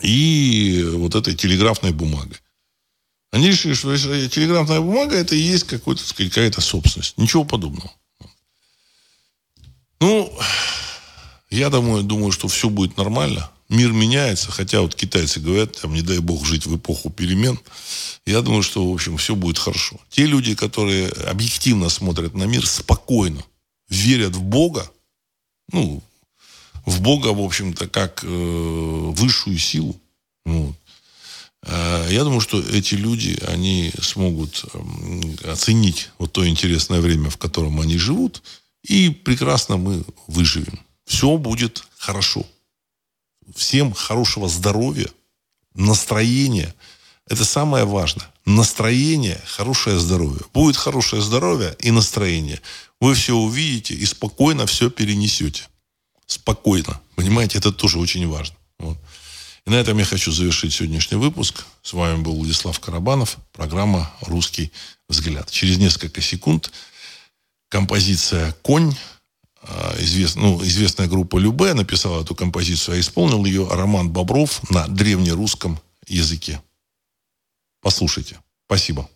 и вот этой телеграфной бумагой. Они решили, что телеграфная бумага это и есть какая-то собственность. Ничего подобного. Ну, я думаю, думаю, что все будет нормально мир меняется, хотя вот китайцы говорят, там, не дай бог жить в эпоху перемен. Я думаю, что, в общем, все будет хорошо. Те люди, которые объективно смотрят на мир, спокойно верят в Бога, ну, в Бога, в общем-то, как э, высшую силу. Вот. Э, я думаю, что эти люди, они смогут э, оценить вот то интересное время, в котором они живут, и прекрасно мы выживем. Все будет хорошо всем хорошего здоровья, настроения. Это самое важное. Настроение, хорошее здоровье. Будет хорошее здоровье и настроение. Вы все увидите и спокойно все перенесете. Спокойно. Понимаете, это тоже очень важно. Вот. И на этом я хочу завершить сегодняшний выпуск. С вами был Владислав Карабанов. Программа «Русский взгляд». Через несколько секунд композиция «Конь» извест, ну, известная группа Любе написала эту композицию, а исполнил ее Роман Бобров на древнерусском языке. Послушайте. Спасибо.